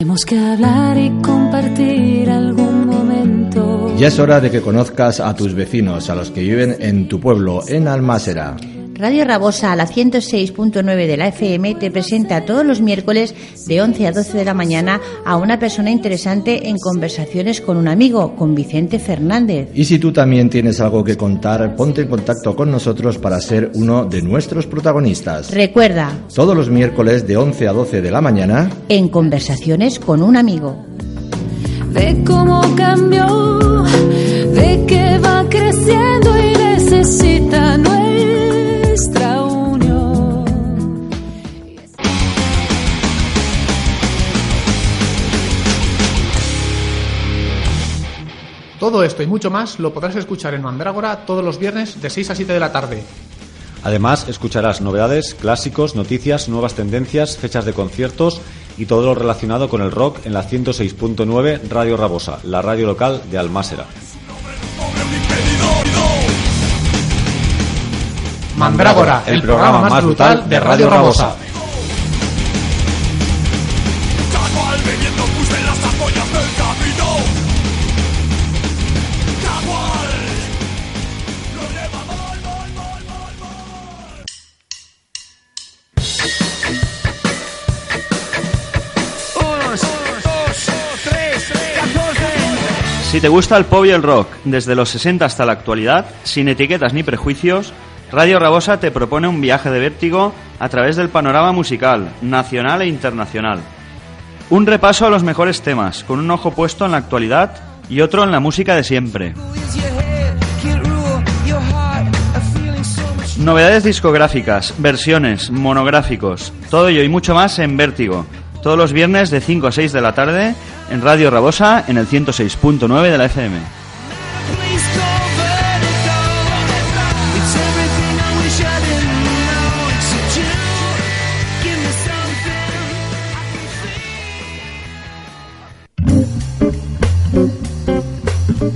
Tenemos que hablar y compartir algún momento. Ya es hora de que conozcas a tus vecinos, a los que viven en tu pueblo, en Almásera. Radio Rabosa a la 106.9 de la FM te presenta todos los miércoles de 11 a 12 de la mañana a una persona interesante en conversaciones con un amigo, con Vicente Fernández. Y si tú también tienes algo que contar, ponte en contacto con nosotros para ser uno de nuestros protagonistas. Recuerda, Todos los miércoles de 11 a 12 de la mañana, en conversaciones con un amigo. Ve cómo cambió, ve que va creciendo y necesita nuestra Todo esto y mucho más lo podrás escuchar en Mandrágora todos los viernes de 6 a 7 de la tarde. Además, escucharás novedades, clásicos, noticias, nuevas tendencias, fechas de conciertos y todo lo relacionado con el rock en la 106.9 Radio Rabosa, la radio local de Almásera. Mandrágora, el programa más brutal de Radio Rabosa. Si te gusta el pop y el rock, desde los 60 hasta la actualidad, sin etiquetas ni prejuicios, Radio Rabosa te propone un viaje de vértigo a través del panorama musical, nacional e internacional. Un repaso a los mejores temas, con un ojo puesto en la actualidad y otro en la música de siempre. Novedades discográficas, versiones, monográficos, todo ello y mucho más en Vértigo. Todos los viernes de 5 a 6 de la tarde en Radio Rabosa en el 106.9 de la FM.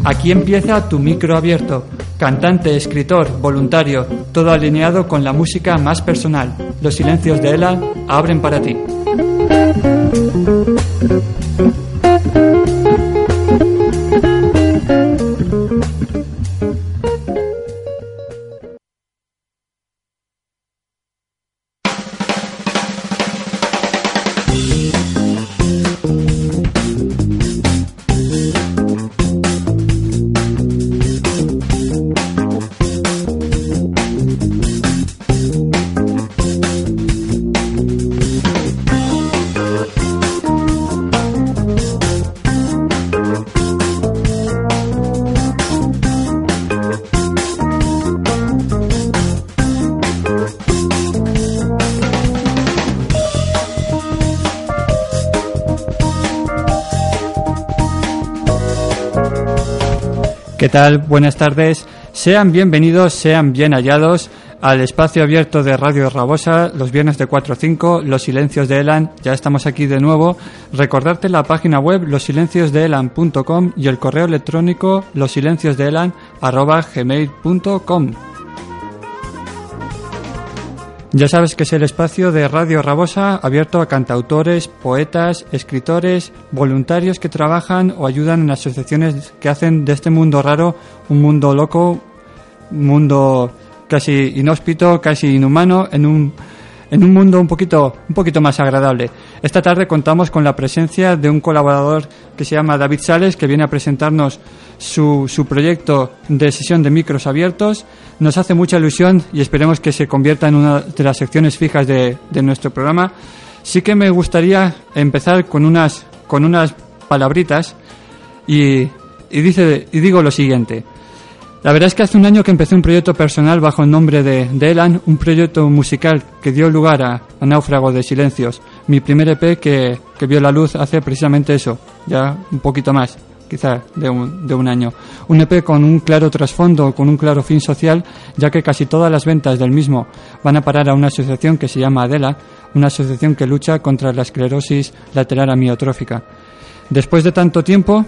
Aquí empieza tu micro abierto. Cantante, escritor, voluntario, todo alineado con la música más personal. Los silencios de Ela abren para ti. ¿Qué tal? Buenas tardes. Sean bienvenidos, sean bien hallados al espacio abierto de Radio Rabosa los viernes de 4 a 5, Los Silencios de Elan. Ya estamos aquí de nuevo. Recordarte la página web losilenciosdeelan.com y el correo electrónico losilenciosdeelan@gmail.com. Ya sabes que es el espacio de Radio Rabosa abierto a cantautores, poetas, escritores, voluntarios que trabajan o ayudan en asociaciones que hacen de este mundo raro un mundo loco, un mundo casi inhóspito, casi inhumano, en un, en un mundo un poquito, un poquito más agradable. Esta tarde contamos con la presencia de un colaborador que se llama David Sales, que viene a presentarnos su, su proyecto de sesión de micros abiertos. Nos hace mucha ilusión y esperemos que se convierta en una de las secciones fijas de, de nuestro programa. Sí que me gustaría empezar con unas, con unas palabritas y, y, dice, y digo lo siguiente. La verdad es que hace un año que empecé un proyecto personal bajo el nombre de, Elan, un proyecto musical que dio lugar a, a de Silencios, mi primer EP que, que vio la luz hace precisamente eso, ya un poquito más, quizá de un, de un año. Un EP con un claro trasfondo, con un claro fin social, ya que casi todas las ventas del mismo van a parar a una asociación que se llama Adela, una asociación que lucha contra la esclerosis lateral amiotrófica. Después de tanto tiempo,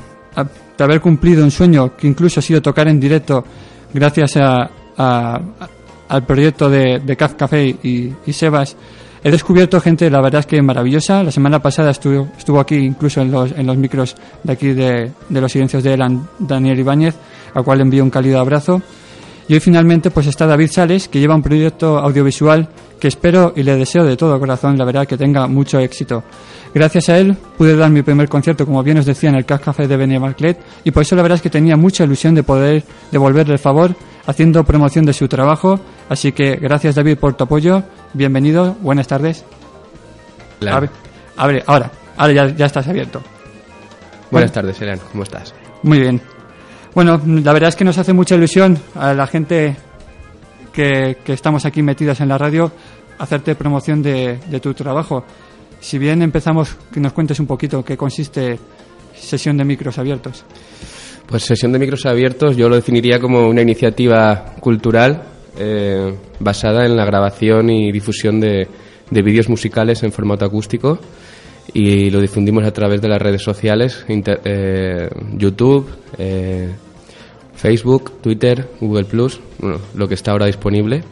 de haber cumplido un sueño que incluso ha sido tocar en directo gracias a, a- al proyecto de, de Caf Café y, y Sebas, he descubierto gente, la verdad es que maravillosa. La semana pasada estuvo, estuvo aquí, incluso en los, en los micros de aquí de, de los silencios de Elan, Daniel Ibáñez, al cual envío un cálido abrazo. Y hoy finalmente pues está David Sales, que lleva un proyecto audiovisual que espero y le deseo de todo corazón, la verdad, que tenga mucho éxito. Gracias a él pude dar mi primer concierto, como bien os decía, en el Cas Café de Benemarclet y por eso la verdad es que tenía mucha ilusión de poder devolverle el favor haciendo promoción de su trabajo. Así que gracias David por tu apoyo. Bienvenido, buenas tardes. Claro. Abre, abre, ahora, ahora ya, ya estás abierto. Buenas tardes, Elan, ¿cómo estás? Muy bien. Bueno, la verdad es que nos hace mucha ilusión a la gente que, que estamos aquí metidas en la radio hacerte promoción de, de tu trabajo. Si bien empezamos, que nos cuentes un poquito qué consiste sesión de micros abiertos. Pues sesión de micros abiertos yo lo definiría como una iniciativa cultural eh, basada en la grabación y difusión de, de vídeos musicales en formato acústico y lo difundimos a través de las redes sociales, inter- eh, YouTube, eh, Facebook, Twitter, Google Plus, bueno, lo que está ahora disponible.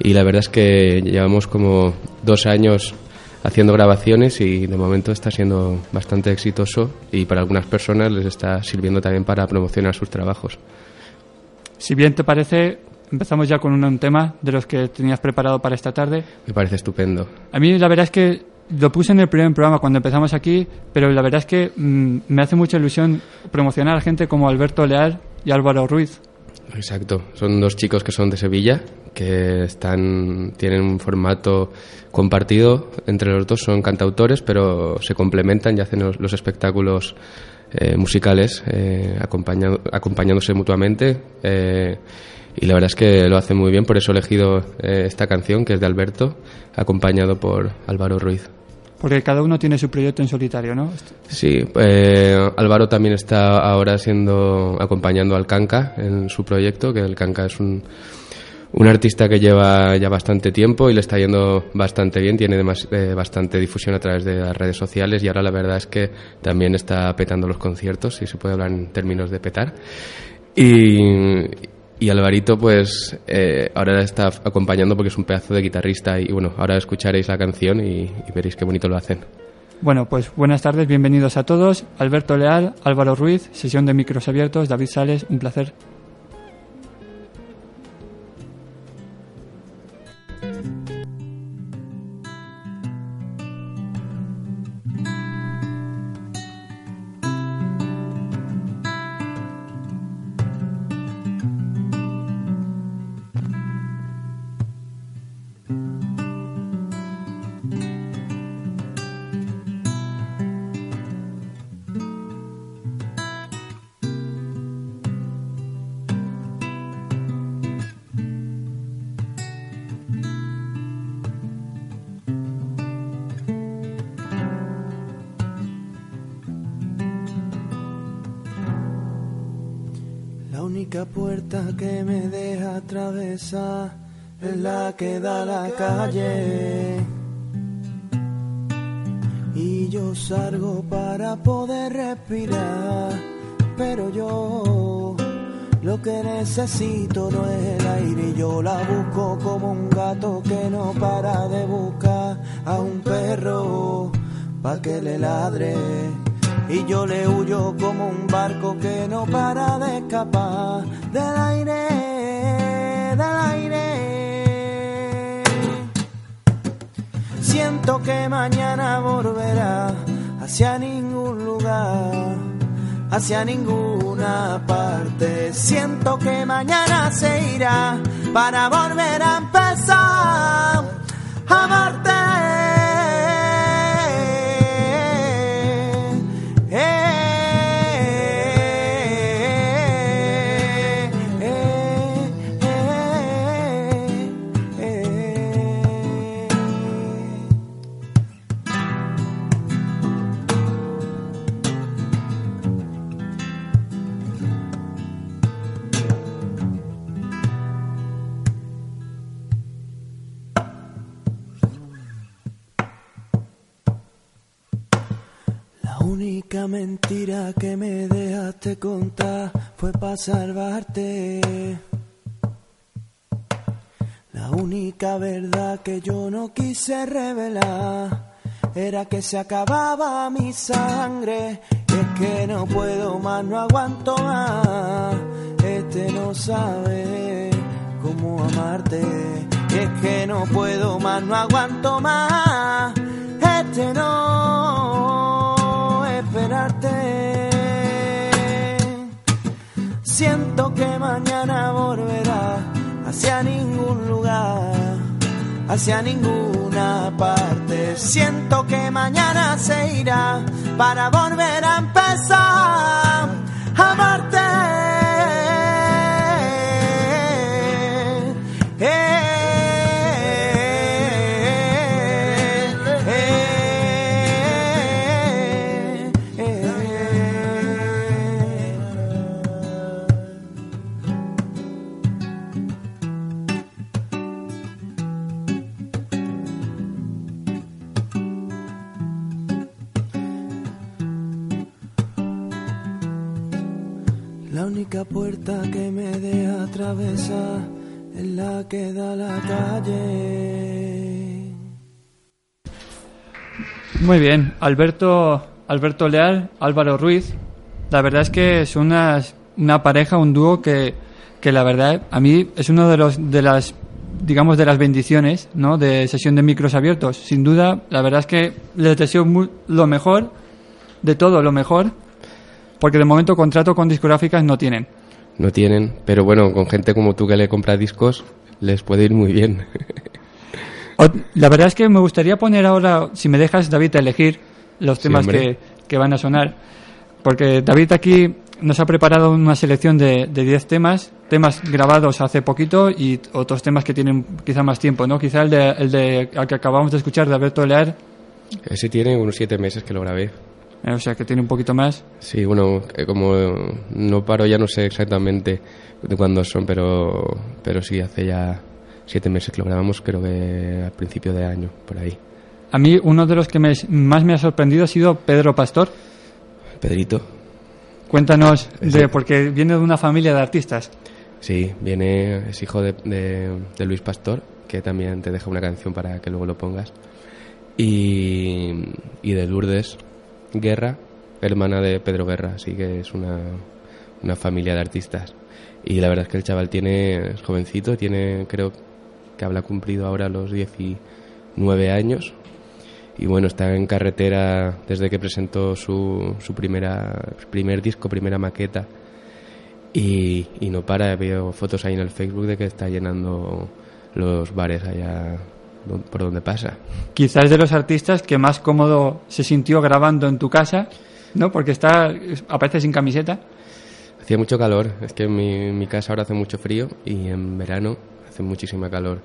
Y la verdad es que llevamos como dos años haciendo grabaciones y de momento está siendo bastante exitoso y para algunas personas les está sirviendo también para promocionar sus trabajos. Si bien te parece, empezamos ya con un, tema de los que tenías preparado para esta tarde. Me parece estupendo. A mí la verdad es que lo puse en el primer programa cuando empezamos aquí, pero la verdad es que mm, me hace mucha ilusión promocionar a gente como Alberto Leal y Álvaro Ruiz. Exacto, son dos chicos que son de Sevilla, que están tienen un formato compartido entre los dos, son cantautores, pero se complementan y hacen los, los espectáculos eh, musicales eh, acompañándose mutuamente. eh, y la verdad es que lo hacen muy bien, por eso he elegido eh, esta canción, que es de Alberto, acompañado por Álvaro Ruiz. Porque cada uno tiene su proyecto en solitario, ¿no? Sí, eh, Álvaro también está ahora siendo acompañando al Canca en su proyecto, que el Canca es un, un artista que lleva ya bastante tiempo y le está yendo bastante bien, tiene demas- eh, bastante difusión a través de las redes sociales y ahora la verdad es que también está petando los conciertos, si se puede hablar en términos de petar. Y, y Alvarito, pues eh, ahora está acompañando porque es un pedazo de guitarrista y bueno, ahora escucharéis la canción y, y veréis qué bonito lo hacen. Bueno, pues buenas tardes, bienvenidos a todos. Alberto Leal, Álvaro Ruiz, sesión de micros abiertos, David Sales, un placer. Única puerta que me deja atravesar es la que da la calle. Y yo salgo para poder respirar, pero yo lo que necesito no es el aire, yo la busco como un gato que no para de buscar a un perro pa' que le ladre. Y yo le huyo como un barco que no para de escapar del aire, del aire. Siento que mañana volverá hacia ningún lugar, hacia ninguna parte. Siento que mañana se irá para volver a empezar a contar fue para salvarte. La única verdad que yo no quise revelar era que se acababa mi sangre. Es que no puedo más, no aguanto más. Este no sabe cómo amarte. Es que no puedo más, no aguanto más. Este no Siento que mañana volverá hacia ningún lugar, hacia ninguna parte. Siento que mañana se irá para volver a empezar a amarte. Única puerta que me deja atravesar es la que da la calle. Muy bien, Alberto, Alberto Leal, Álvaro Ruiz. La verdad es que es una, una pareja, un dúo que, que la verdad a mí es uno de los de las digamos de las bendiciones, ¿no? De sesión de micros abiertos. Sin duda, la verdad es que les deseo lo mejor de todo, lo mejor, porque de momento contrato con discográficas no tienen. No tienen, pero bueno, con gente como tú que le compra discos, les puede ir muy bien. La verdad es que me gustaría poner ahora, si me dejas, David, a elegir los Sí, temas hombre. que, que van a sonar. Porque David aquí nos ha preparado una selección de de 10 temas, temas grabados hace poquito y otros temas que tienen quizá más tiempo, ¿no? Quizá el de, el de al que acabamos de escuchar de Alberto Lear, Ese tiene unos siete meses que lo grabé. Eh, o sea, que tiene un poquito más. Sí, bueno, eh, como no paro ya no sé exactamente de cuándo son, pero, pero sí, hace ya siete meses que lo grabamos, creo que al principio de año, por ahí. A mí uno de los que me- más me ha sorprendido ha sido Pedro Pastor. Pedrito, Cuéntanos, de, porque viene de una familia de artistas. sí, viene, es hijo de, de- de Luis Pastor, que también te deja una canción para que luego lo pongas, y, y de Lourdes Guerra, hermana de Pedro Guerra, así que es una, una familia de artistas. Y la verdad es que el chaval tiene, es jovencito, tiene, creo que habrá cumplido ahora los 19 años. Y bueno, está en carretera desde que presentó su, su primera, primer disco, primera maqueta. Y, y no para, veo fotos ahí en el Facebook de que está llenando los bares allá por donde pasa. Quizás de los artistas que más cómodo se sintió grabando en tu casa, ¿no? Porque está aparece sin camiseta. Hacía mucho calor, es que en mi, casa ahora hace mucho frío y en verano hace muchísima calor.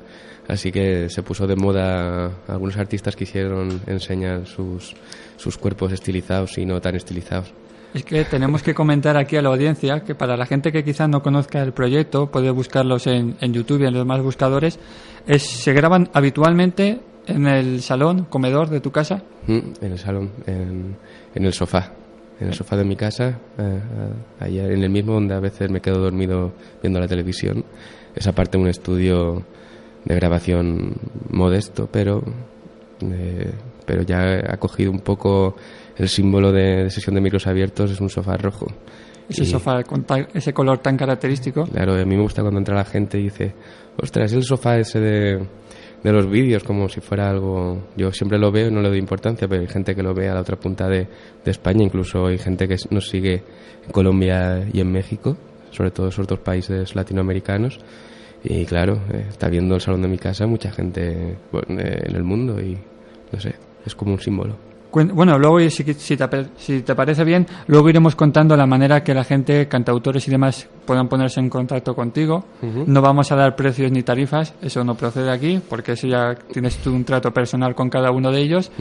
Así que se puso de moda, algunos artistas quisieron enseñar sus, sus cuerpos estilizados y no tan estilizados. Es que tenemos que comentar aquí a la audiencia que para la gente que quizás no conozca el proyecto, puede buscarlos en, en YouTube y en los demás buscadores, es, se graban habitualmente en el salón, comedor de tu casa. Mm, En el salón, en, en el sofá. En el sofá de mi casa, eh, en el mismo donde a veces me quedo dormido viendo la televisión. Es aparte un estudio de grabación modesto, pero, eh, pero ya ha cogido un poco el símbolo de, de sesión de micros abiertos, es un sofá rojo. Ese Y- sofá con ta- ese color tan característico. Claro, a mí me gusta cuando entra la gente y dice, ostras, es el sofá ese de, de los vídeos, como si fuera algo... Yo siempre lo veo y no le doy importancia, pero hay gente que lo ve a la otra punta de, de España, incluso hay gente que nos sigue en Colombia y en México, sobre todo esos dos países latinoamericanos. Y claro, eh, está viendo el salón de mi casa mucha gente bueno, eh, en el mundo y no sé, es como un símbolo. Bueno, luego, si, si te, ape- si te parece bien, luego iremos contando la manera que la gente, cantautores y demás, puedan ponerse en contacto contigo. No vamos a dar precios ni tarifas, eso no procede aquí, porque eso ya tienes tú un trato personal con cada uno de ellos.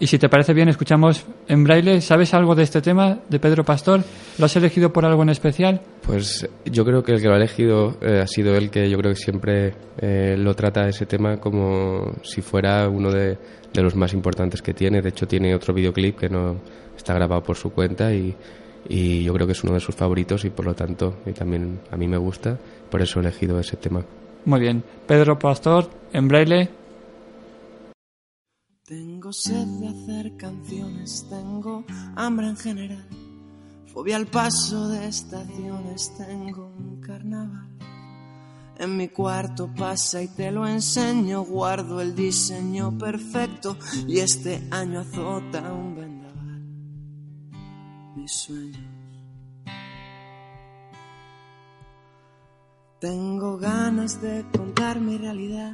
Y si te parece bien, escuchamos en braille. ¿Sabes algo de este tema de Pedro Pastor? ¿Lo has elegido por algo en especial? Pues yo creo que el que lo ha elegido eh, ha sido él que yo creo que siempre eh, lo trata ese tema como si fuera uno de, de los más importantes que tiene. De hecho tiene otro videoclip que no está grabado por su cuenta y, y yo creo que es uno de sus favoritos y por lo tanto y también a mí me gusta, por eso he elegido ese tema. Muy bien. Pedro Pastor, en braille. Tengo sed de hacer canciones, tengo hambre en general, fobia al paso de estaciones, tengo un carnaval. En mi cuarto pasa y te lo enseño, guardo el diseño perfecto y este año azota un vendaval. Mis sueños. Tengo ganas de contar mi realidad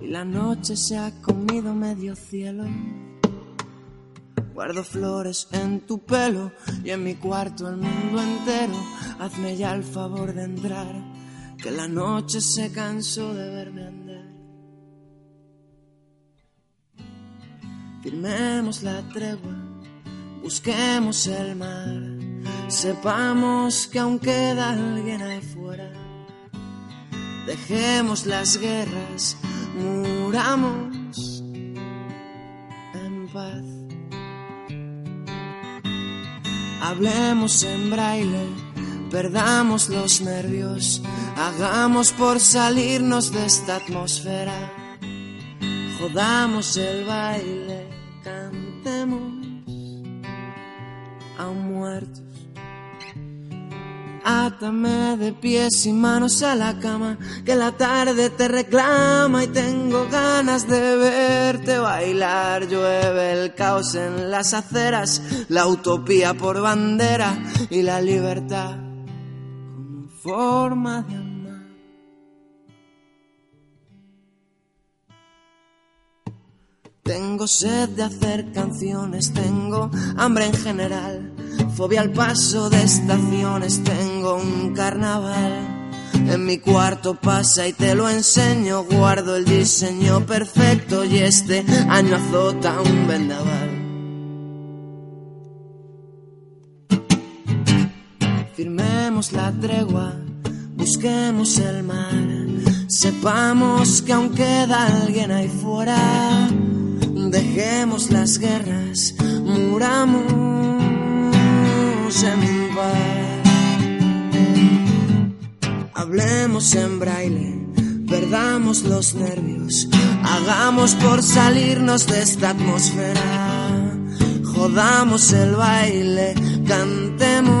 y la noche se ha comido medio cielo. Guardo flores en tu pelo y en mi cuarto el mundo entero. Hazme ya el favor de entrar, que la noche se cansó de verme andar. Firmemos la tregua, busquemos el mar, sepamos que aún queda alguien ahí fuera. Dejemos las guerras, muramos en paz. Hablemos en braille, perdamos los nervios, hagamos por salirnos de esta atmósfera. Jodamos el baile, cantemos a muertos. Átame de pies y manos a la cama, que la tarde te reclama y tengo ganas de verte bailar. Llueve el caos en las aceras, la utopía por bandera y la libertad como forma de amar. Tengo sed de hacer canciones, tengo hambre en general, fobia al paso de estaciones, tengo un carnaval. En mi cuarto pasa y te lo enseño, guardo el diseño perfecto y este año azota un vendaval. Firmemos la tregua, busquemos el mar, sepamos que aún queda alguien ahí fuera. Dejemos las guerras, muramos en paz. Hablemos en braille, perdamos los nervios, hagamos por salirnos de esta atmósfera. Jodamos el baile, cantemos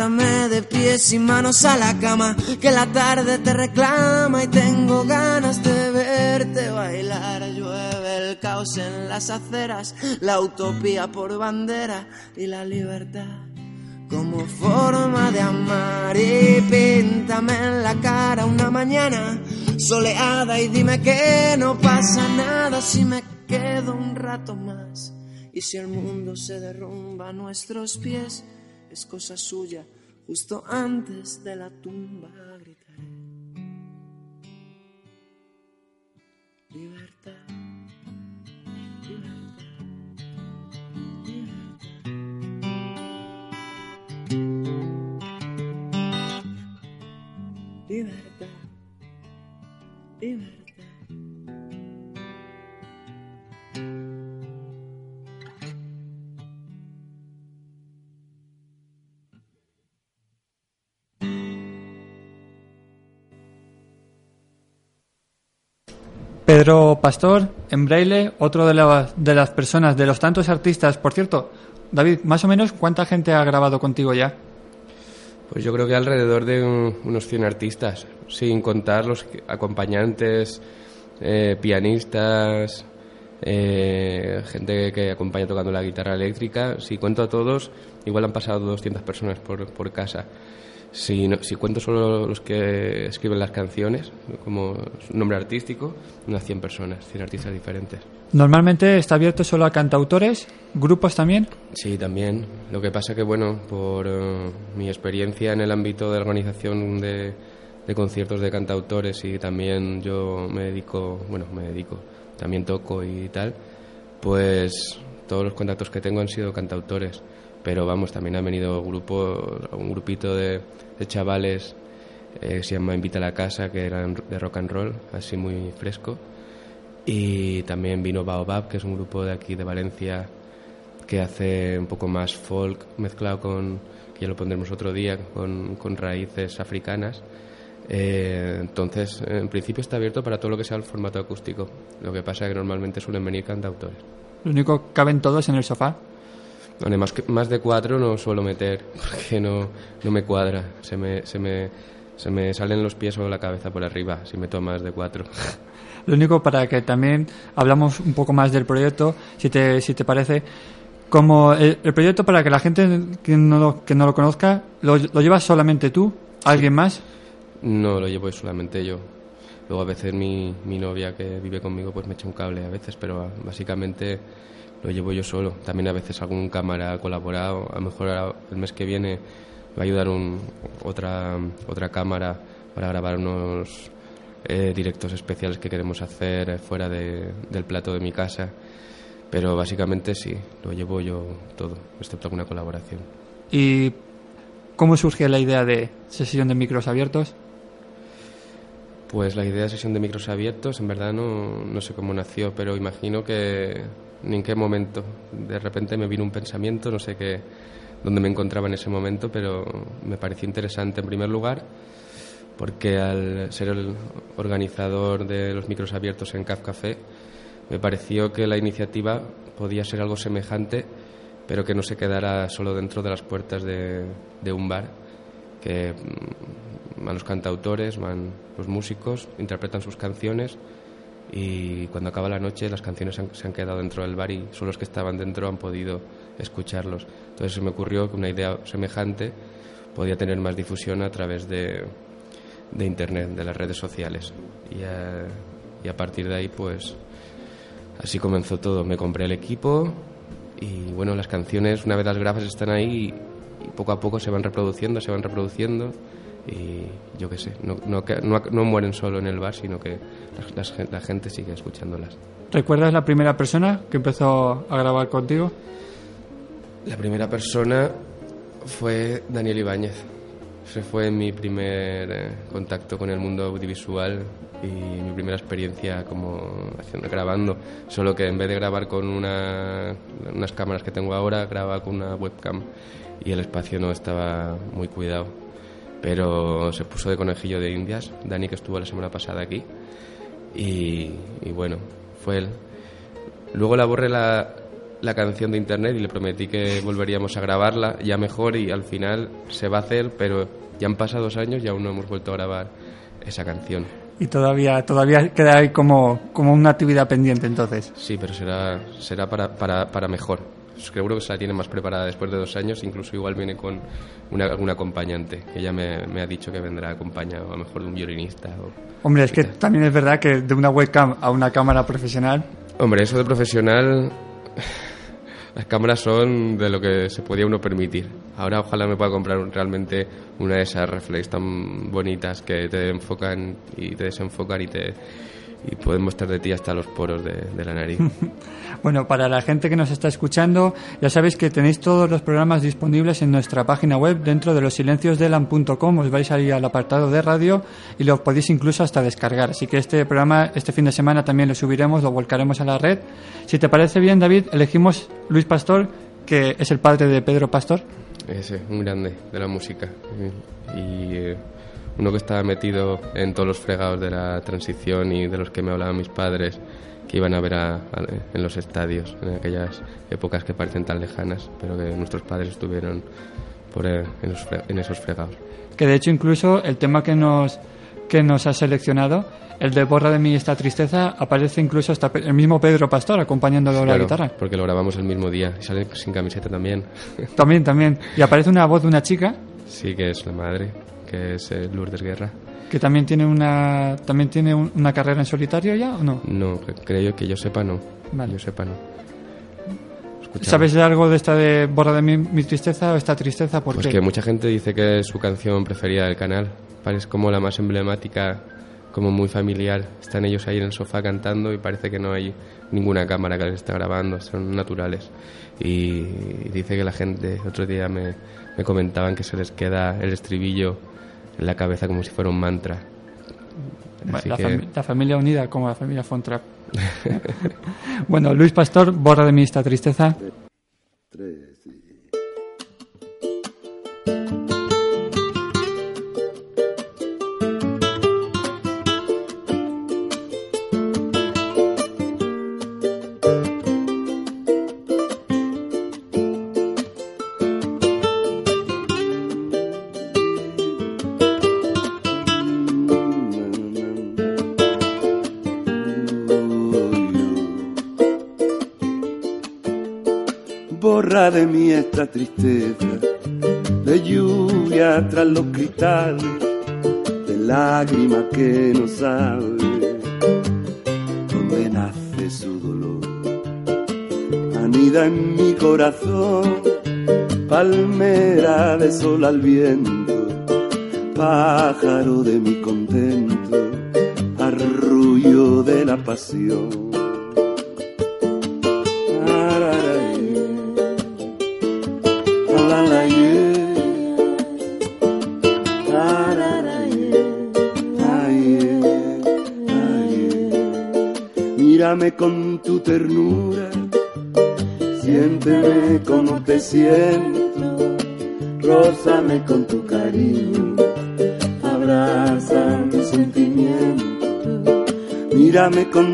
De pies y manos a la cama, que la tarde te reclama y tengo ganas de verte bailar. Llueve el caos en las aceras, la utopía por bandera y la libertad como forma de amar. Y píntame en la cara una mañana soleada y dime que no pasa nada si me quedo un rato más. Y si el mundo se derrumba a nuestros pies, es cosa suya, justo antes de la tumba gritaré. Libertad, libertad, libertad, libertad. Pedro Pastor, en braille, otro de las, de las personas, de los tantos artistas. Por cierto, David, más o menos, ¿cuánta gente ha grabado contigo ya? Pues yo creo que alrededor de un- unos 100 artistas, sin contar los acompañantes, eh, pianistas, eh, gente que acompaña tocando la guitarra eléctrica. Si cuento a todos, igual han pasado 200 personas por, por casa. Si, no- si cuento solo los que escriben las canciones, como nombre artístico, unas 100 personas, 100 artistas diferentes. Normalmente está abierto solo a cantautores, grupos también. Sí, también. Lo que pasa que, bueno, por eh, mi experiencia en el ámbito de organización de, de conciertos de cantautores y también yo me dedico, bueno, me dedico, también toco y tal, pues todos los contactos que tengo han sido cantautores. Pero vamos, también han venido grupos, un grupito de, de chavales eh, que se llama Invita a la Casa, que eran de rock and roll, así muy fresco. Y también vino Baobab, que es un grupo de aquí de Valencia que hace un poco más folk mezclado con, que ya lo pondremos otro día, con, con raíces africanas. Eh, entonces, en principio está abierto para todo lo que sea el formato acústico. Lo que pasa es que normalmente suelen venir cantautores. Lo único, caben todos en el sofá. Bueno, más, que- más de cuatro no suelo meter porque no, no me cuadra. Se me, se, me, se me salen los pies o la cabeza por arriba si meto más de cuatro. Lo único para que también hablamos un poco más del proyecto, si te, si te parece. Como el, el proyecto, para que la gente que no lo, que no lo conozca, ¿lo, lo llevas solamente tú? ¿Alguien más? No lo llevo solamente yo. Luego a veces mi, mi novia que vive conmigo pues me echa un cable a veces, pero básicamente lo llevo yo solo. También a veces algún cámara ha colaborado. A lo mejor el mes que viene me va a ayudar un, otra, otra cámara para grabar unos eh, directos especiales que queremos hacer eh, fuera de- del plato de mi casa. Pero básicamente sí, lo llevo yo todo, excepto alguna colaboración. ¿Y cómo surge la idea de sesión de micros abiertos? Pues la idea de sesión de micros abiertos, en verdad no, no sé cómo nació, pero imagino que ni en qué momento. De repente me vino un pensamiento, no sé qué, dónde me encontraba en ese momento, pero me pareció interesante en primer lugar, porque al ser el organizador de los micros abiertos en Caf Café, me pareció que la iniciativa podía ser algo semejante, pero que no se quedara solo dentro de las puertas de, de un bar, que van los cantautores, van los músicos, interpretan sus canciones y cuando acaba la noche las canciones han- se han quedado dentro del bar y solo los que estaban dentro han podido escucharlos. Entonces se me ocurrió que una idea semejante podía tener más difusión a través de, de Internet, de las redes sociales. Y a, y a partir de ahí, pues, así comenzó todo. Me compré el equipo y, bueno, las canciones, una vez las grabas, están ahí y, y poco a poco se van reproduciendo, se van reproduciendo y yo qué sé, no, no, no, no mueren solo en el bar, sino que la gente sigue escuchándolas. ¿Recuerdas la primera persona que empezó a grabar contigo? La primera persona fue Daniel Ibáñez. Ese fue mi primer eh, contacto con el mundo audiovisual y mi primera experiencia como haciendo, grabando. Solo que en vez de grabar con una- unas cámaras que tengo ahora, grababa con una webcam y el espacio no estaba muy cuidado. Pero se puso de conejillo de indias. Dani, que estuvo la semana pasada aquí. Y, y bueno, fue él. Luego la borré la, la canción de internet y le prometí que volveríamos a grabarla ya mejor y al final se va a hacer, pero ya han pasado dos años y aún no hemos vuelto a grabar esa canción. Y todavía, todavía queda ahí como, como una actividad pendiente entonces. Sí, pero será, será para, para, para mejor. Seguro que se la tiene más preparada después de dos años, incluso igual viene con una, algún acompañante. Ella me, me ha dicho que vendrá acompañado a lo mejor de un violinista. O... Hombre, es que también es verdad que de una webcam a una cámara profesional, Hombre, eso de profesional, las cámaras son de lo que se podía uno permitir. Ahora ojalá me pueda comprar un- realmente una de esas reflex tan bonitas que te enfocan y te desenfocan y te y pueden mostrar de ti hasta los poros de, de la nariz. Bueno, para la gente que nos está escuchando, ya sabéis que tenéis todos los programas disponibles en nuestra página web dentro de losilenciosdelan.com. Os vais ahí al apartado de radio y lo podéis incluso hasta descargar. Así que este programa, este fin de semana también lo subiremos, lo volcaremos a la red. Si te parece bien, David, elegimos Luis Pastor, que es el padre de Pedro Pastor. Ese, un grande de la música. Y, eh, uno que estaba metido en todos los fregados de la transición y de los que me hablaban mis padres que iban a ver a- a- en los estadios, en aquellas épocas que parecen tan lejanas, pero que nuestros padres estuvieron por, en, los en esos fregados. Que de hecho incluso el tema que nos, que nos ha seleccionado, el de Borra de mí esta tristeza, aparece incluso hasta el mismo Pedro Pastor acompañándolo a la guitarra. Porque lo grabamos el mismo día y sale sin camiseta también. También, también. Y aparece una voz de una chica sí, que es la madre, que es eh, Lourdes Guerra. que también tiene una también tiene un- una carrera en solitario ya o no. No, creo que yo sepa no. Vale. Yo sepa no. Escuchamos. ¿Sabes algo de esta de Borra de mí mi tristeza o esta tristeza? ¿Por Pues qué? que mucha gente dice que es su canción preferida del canal. Parece como la más emblemática, como muy familiar. Están ellos ahí en el sofá cantando y parece que no hay ninguna cámara que les está grabando, son naturales. Y dice que la gente, otro día me, me comentaban que se les queda el estribillo en la cabeza como si fuera un mantra. Así La, que- fami- la familia unida como la familia Fontrap. bueno, Luis Pastor, borra de mí esta tristeza. Esta tristeza de lluvia tras los cristales, de lágrimas que no sabe dónde nace su dolor. Anida en mi corazón, palmera de sol al viento, pájaro de mi Mírame con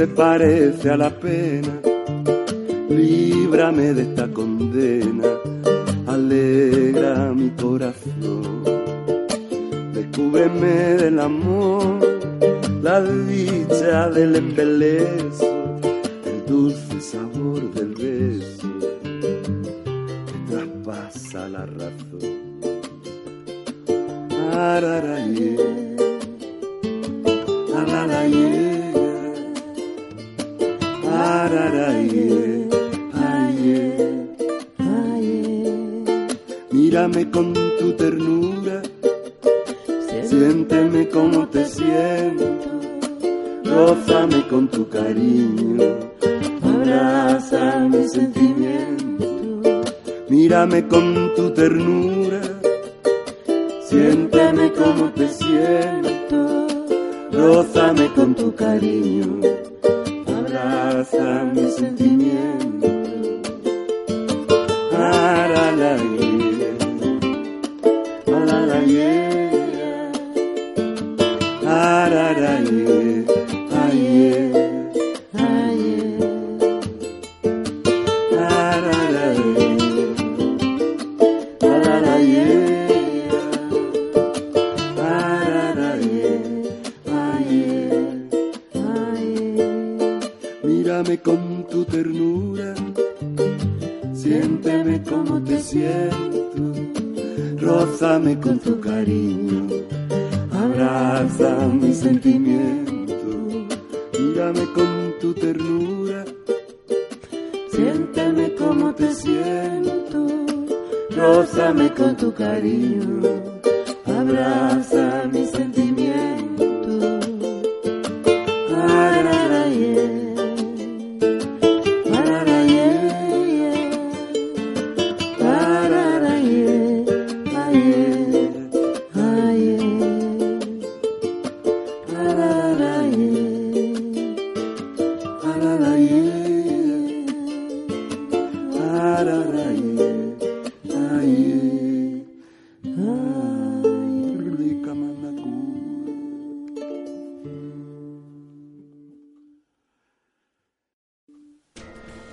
se parece a la pena. Líbrame de esta condena, alegra mi corazón. Descúbreme del amor, la dicha del embeleso, el dulce sabor del beso que traspasa la razón. Araraye, araraye, araraye, aye, aye. Mírame con tu ternura, siénteme como te siento, rózame con tu cariño, abraza mi sentimiento. Mírame con tu ternura, siénteme como te siento, rózame con tu cariño,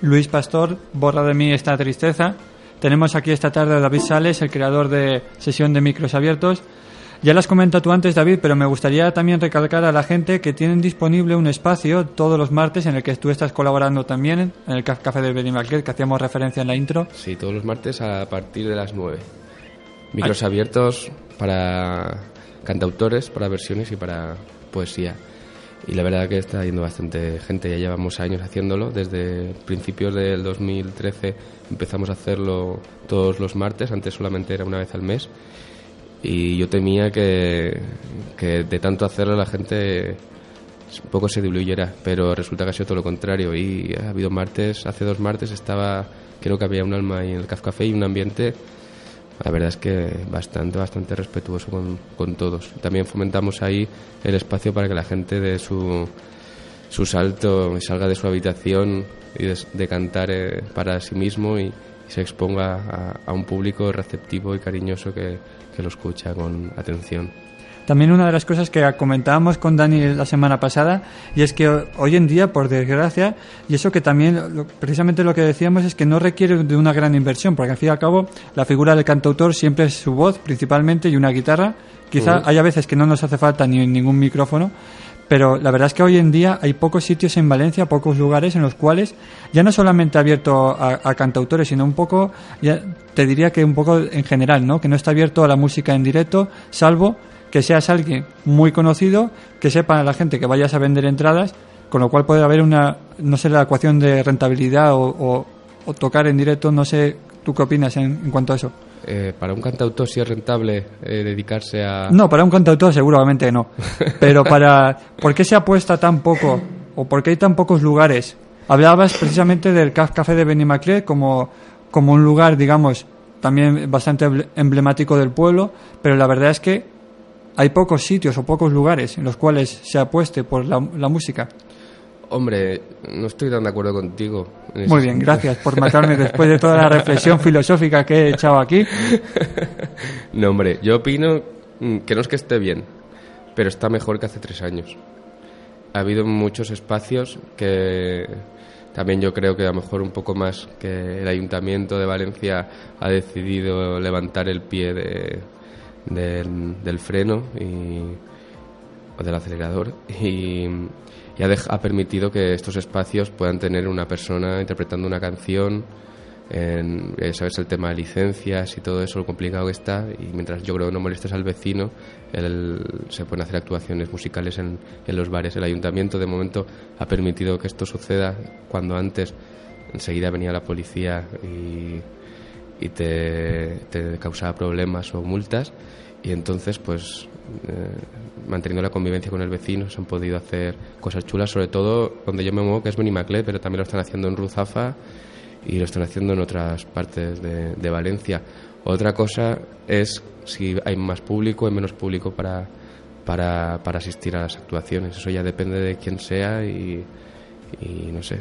Luis Pastor, borra de mí esta tristeza. Tenemos aquí esta tarde a David Sales, el creador de Sesión de Micros Abiertos. Ya las comentas tú antes, David, pero me gustaría también recalcar a la gente que tienen disponible un espacio todos los martes en el que tú estás colaborando también, en el Caf- Café de Benimarquet, que hacíamos referencia en la intro. Sí, todos los martes a partir de las 9. Micros abiertos para cantautores, para versiones y para poesía. Y la verdad que está yendo bastante gente, ya llevamos años haciéndolo, desde principios del 2013 empezamos a hacerlo todos los martes, antes solamente era una vez al mes, y yo temía que, que de tanto hacerlo la gente un poco se diluyera, pero resulta que ha sido todo lo contrario. Y ha habido martes, hace dos martes estaba, creo que había un alma ahí en el Café y un ambiente, la verdad es que bastante, bastante respetuoso con, con todos. También fomentamos ahí el espacio para que la gente de su, su salto salga de su habitación y de, cantar eh, para sí mismo y, y se exponga a, a un público receptivo y cariñoso que, que lo escucha con atención. También una de las cosas que comentábamos con Dani la semana pasada, y es que hoy en día, por desgracia, y eso que también, lo- precisamente lo que decíamos es que no requiere de una gran inversión, porque al fin y al cabo la figura del cantautor siempre es su voz principalmente y una guitarra. Quizá Ujú. haya veces que no nos hace falta ni ningún micrófono, pero la verdad es que hoy en día hay pocos sitios en Valencia, pocos lugares en los cuales ya no solamente abierto a, a cantautores, sino un poco, ya te diría que un poco en general, ¿no? Que no está abierto a la música en directo, salvo que seas alguien muy conocido, que sepa la gente que vayas a vender entradas, con lo cual puede haber una, no sé, la ecuación de rentabilidad o, o- o tocar en directo, no sé, ¿tú qué opinas en, en cuanto a eso? Eh, para un cantautor sí es rentable eh, dedicarse a... No, para un cantautor seguramente no. Pero para... ¿Por qué se apuesta tan poco? ¿O por qué hay tan pocos lugares? Hablabas precisamente del Caf Café de Benimaclet como, como un lugar, digamos, también bastante emble- emblemático del pueblo, pero la verdad es que hay pocos sitios o pocos lugares en los cuales se apueste por la, la música. Hombre, no estoy tan de acuerdo contigo. Muy bien, sentido. gracias por matarme después de toda la reflexión filosófica que he echado aquí. No, hombre, yo opino mm, que no es que esté bien, pero está mejor que hace tres años. Ha habido muchos espacios que también yo creo que a lo mejor un poco más que el Ayuntamiento de Valencia ha decidido levantar el pie de- del, freno y, o del acelerador y, y ha, ha permitido que estos espacios puedan tener una persona interpretando una canción en, eh, sabes el tema de licencias y todo eso lo complicado que está y mientras yo creo que no molestes al vecino el- se pueden hacer actuaciones musicales en, en los bares. El ayuntamiento de momento ha permitido que esto suceda cuando antes enseguida venía la policía y, y te, te causaba problemas o multas y entonces pues eh, manteniendo la convivencia con el vecino se han podido hacer cosas chulas sobre todo donde yo me muevo que es Benimaclet pero también lo están haciendo en Ruzafa y lo están haciendo en otras partes de, de Valencia. Otra cosa es si hay más público o menos público para, para, para asistir a las actuaciones. Eso ya depende de quién sea y, y no sé eh,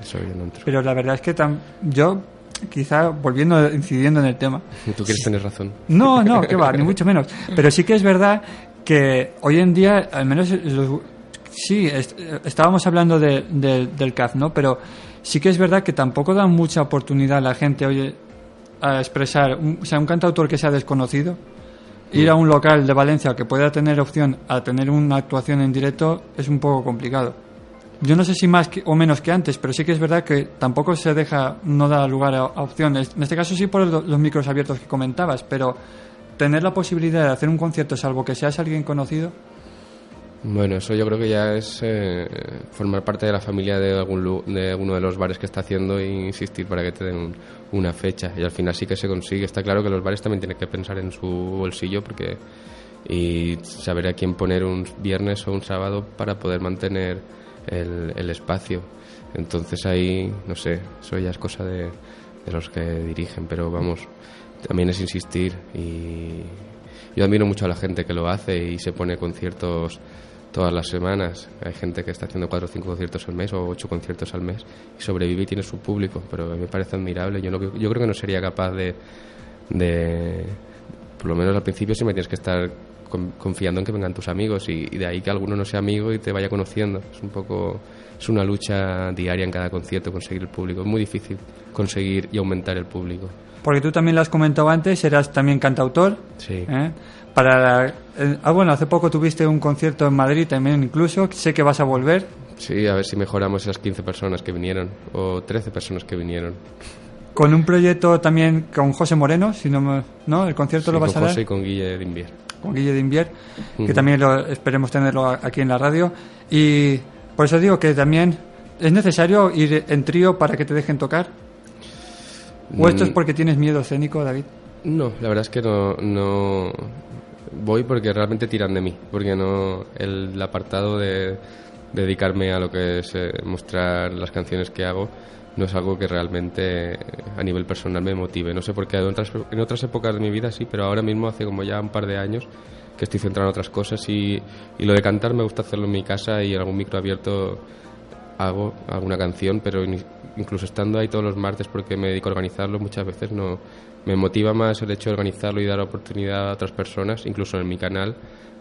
eso yo no entro. Pero la verdad es que tam- yo, quizá volviendo, incidiendo en el tema, tú quieres tener razón No, no, que va, ni mucho menos. Pero sí que es verdad que hoy en día, al menos los- sí, est- estábamos hablando de- de- del CAF, ¿no? Pero sí que es verdad que tampoco da mucha oportunidad a la gente hoy a expresar, un- o sea, un cantautor que sea desconocido, ir a un local de Valencia que pueda tener opción a tener una actuación en directo es un poco complicado. Yo no sé si más que- o menos que antes, pero sí que es verdad que tampoco se deja, no da lugar a, opciones. En este caso sí por los micros abiertos que comentabas, pero tener la posibilidad de hacer un concierto, salvo que seas alguien conocido, Bueno, eso yo creo que ya es eh, formar parte de la familia de algún de uno de los bares que está haciendo e insistir para que te den un- una fecha. Y al final sí que se consigue. Está claro que los bares también tienen que pensar en su bolsillo porque y saber a quién poner un viernes o un sábado para poder mantener el, espacio. Entonces ahí, no sé, eso ya es cosa de, de los que dirigen, pero vamos, también es insistir y yo admiro mucho a la gente que lo hace y se pone conciertos todas las semanas. Hay gente que está haciendo cuatro o cinco conciertos al mes o ocho conciertos al mes y sobrevive y tiene su público, pero a mí me parece admirable. Yo, no, yo creo que no sería capaz de, de, por lo menos al principio sí me tienes que estar confiando en que vengan tus amigos y, y de ahí que alguno no sea amigo y te vaya conociendo. Es un poco, es una lucha diaria en cada concierto conseguir el público. Es muy difícil conseguir y aumentar el público. porque tú también lo has comentado antes, eras también cantautor. Sí. ¿eh? Para la- eh, ah, bueno, hace poco tuviste un concierto en Madrid también incluso, sé que vas a volver. Sí, a ver si mejoramos esas 15 personas que vinieron o 13 personas que vinieron. Con un proyecto también con José Moreno, si no, ¿no? El concierto Sí, lo vas con a dar. José y con Guille de Invier. Con Guille de Invier, que Ujú. también lo, esperemos tenerlo aquí en la radio. Y por eso digo que también es necesario ir en trío para que te dejen tocar. ¿O esto es Mm. porque tienes miedo escénico, David? No, la verdad es que no, no voy porque realmente tiran de mí, porque no el apartado de dedicarme a lo que es eh, mostrar las canciones que hago no es algo que realmente eh, a nivel personal me motive. No sé por qué en otras, en otras épocas de mi vida sí, pero ahora mismo hace como ya un par de años que estoy centrado en otras cosas y, lo de cantar me gusta hacerlo en mi casa y en algún micro abierto hago alguna canción, pero incluso estando ahí todos los martes porque me dedico a organizarlo, muchas veces no me motiva más el hecho de organizarlo y dar oportunidad a otras personas, incluso en mi canal,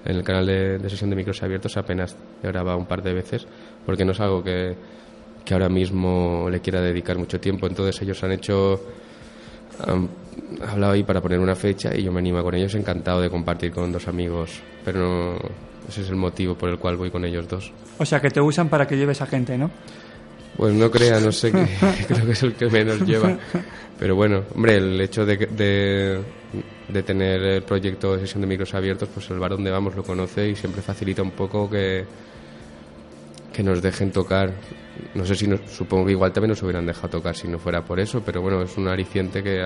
en el canal de, de sesión de micros abiertos apenas he grabado un par de veces, porque no es algo que, que ahora mismo le quiera dedicar mucho tiempo. Entonces ellos han hecho han hablado ahí para poner una fecha y yo me animo con ellos encantado de compartir con dos amigos, pero no, ese es el motivo por el cual voy con ellos dos. O sea, que te usan para que lleves a gente, ¿no? Pues no crea, no sé, qué, creo que es el que menos lleva. Pero bueno, hombre, el hecho de, que- de, de tener el proyecto de sesión de micros abiertos, pues el bar donde vamos lo conoce y siempre facilita un poco que, que nos dejen tocar. No sé si, nos, supongo que igual también nos hubieran dejado tocar si no fuera por eso, pero bueno, es un aliciente que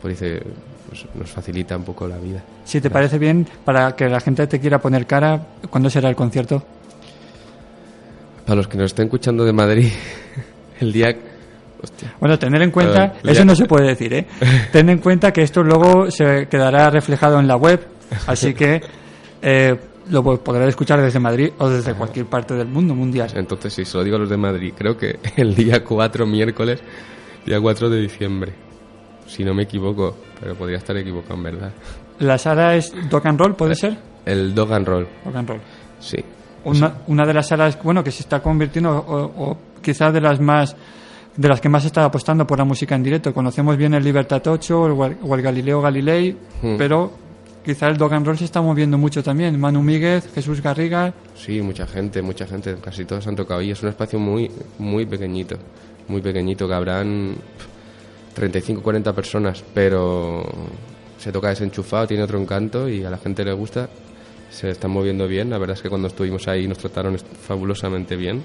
pues dice, pues nos facilita un poco la vida. Si te parece bien, para que la gente te quiera poner cara, ¿cuándo será el concierto? Para los que nos estén escuchando de Madrid, el día... Hostia. Bueno, tener en cuenta, Perdón, eso no se puede decir, ¿eh? Ten en cuenta que esto luego se quedará reflejado en la web, así que eh, lo po- podrás escuchar desde Madrid o desde cualquier parte del mundo mundial. Entonces, si se lo digo a los de Madrid, creo que el día 4, miércoles, día 4 de diciembre. Si no me equivoco, pero podría estar equivocado en verdad. La sala es Dock and Roll, ¿puede ser? El Dog and Roll. Dock and Roll. Sí. Una, una de las salas, bueno, que se está convirtiendo, o, o quizás de las más, de las que más está apostando por la música en directo. Conocemos bien el Libertad 8 o el, o el Galileo Galilei, Hmm. pero quizá el Dog and Roll se está moviendo mucho también. Manu Míguez, Jesús Garriga, Sí, mucha gente, mucha gente, casi todos han tocado ahí. Es un espacio muy, muy pequeñito, muy pequeñito, que habrán 35, 40 personas, pero se toca desenchufado, tiene otro encanto y a la gente le gusta. Se están moviendo bien, la verdad es que cuando estuvimos ahí nos trataron fabulosamente bien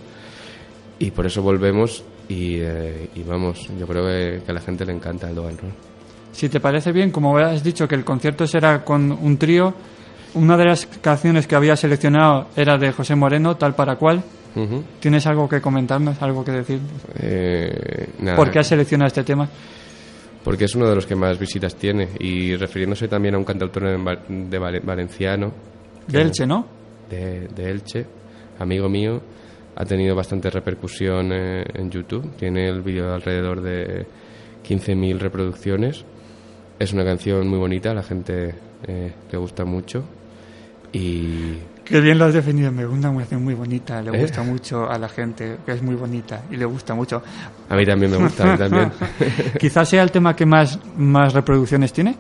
y por eso volvemos y, eh, vamos, yo creo que, que a la gente le encanta el dog and roll. Si te parece bien, como has dicho que el concierto será con un trío, una de las canciones que había seleccionado era de José Moreno, tal para cual. ¿Tienes algo que comentarnos, algo que decir? Eh, nada. ¿Por qué has seleccionado este tema? Porque es uno de los que más visitas tiene y refiriéndose también a un cantautor Val- de Vale- valenciano. De Elche, ¿no? De, de Elche, amigo mío, ha tenido bastante repercusión eh, en YouTube. Tiene el vídeo de alrededor de 15.000 reproducciones. Es una canción muy bonita, a la gente eh, le gusta mucho. Y Qué bien lo has definido, me gusta una canción muy bonita, le ¿Eh? gusta mucho a la gente, que es muy bonita y le gusta mucho. a mí también me gusta, a mí también. Quizás sea el tema que más, más reproducciones tiene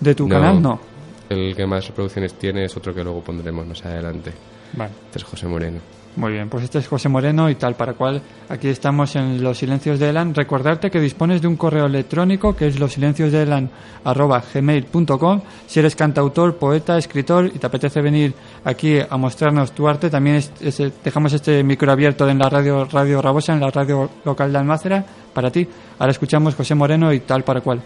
de tu canal, no. El que más reproducciones tiene es otro que luego pondremos más adelante. Vale. Este es José Moreno. Muy bien, pues este es José Moreno y tal para cual. Aquí estamos en Los Silencios de Elan. Recordarte que dispones de un correo electrónico que es losilenciosdeelan.gmail.com Si eres cantautor, poeta, escritor y te apetece venir aquí a mostrarnos tu arte, también dejamos este micro abierto en la radio Radio Rabosa, en la radio local de Almácera, para ti. Ahora escuchamos José Moreno y tal para cual.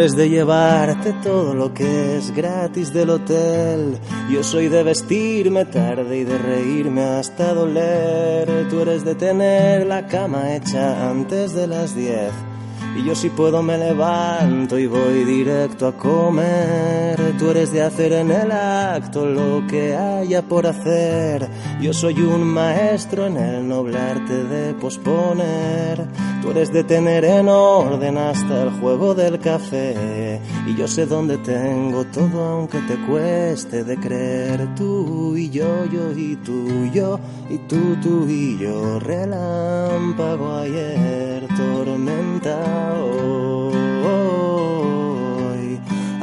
Eres de llevarte todo lo que es gratis del hotel. Yo soy de vestirme tarde y de reírme hasta doler. Tú eres de tener la cama hecha antes de las 10. Y yo si puedo me levanto y voy directo a comer. Tú eres de hacer en el acto lo que haya por hacer. Yo soy un maestro en el noble arte de posponer. Tú eres de tener en orden hasta el juego del café. Y yo sé dónde tengo todo aunque te cueste de creer. Tú y yo, yo y tú yo. Y tú, tú y yo. Relámpago ayer, tormenta.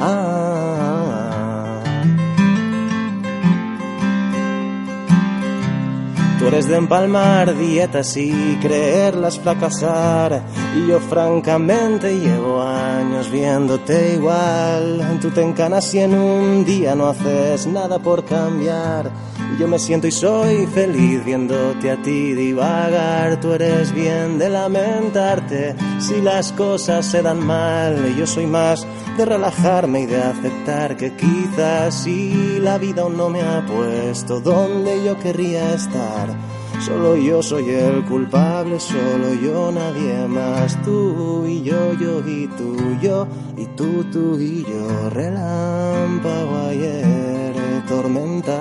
Ah. Tú eres de empalmar dietas y creerlas fracasar. Y yo francamente llevo años viéndote igual. Tú te encanas y en un día no haces nada por cambiar. Y yo me siento y soy feliz viéndote a ti divagar. Tú eres bien de lamentarte si las cosas se dan mal. Yo soy más de relajarme y de aceptar que quizás si la vida aún no me ha puesto donde yo querría estar. Solo yo soy el culpable, solo yo, nadie más. Tú y yo, yo y tú, yo y tú, tú y yo. Relámpago ayer, tormenta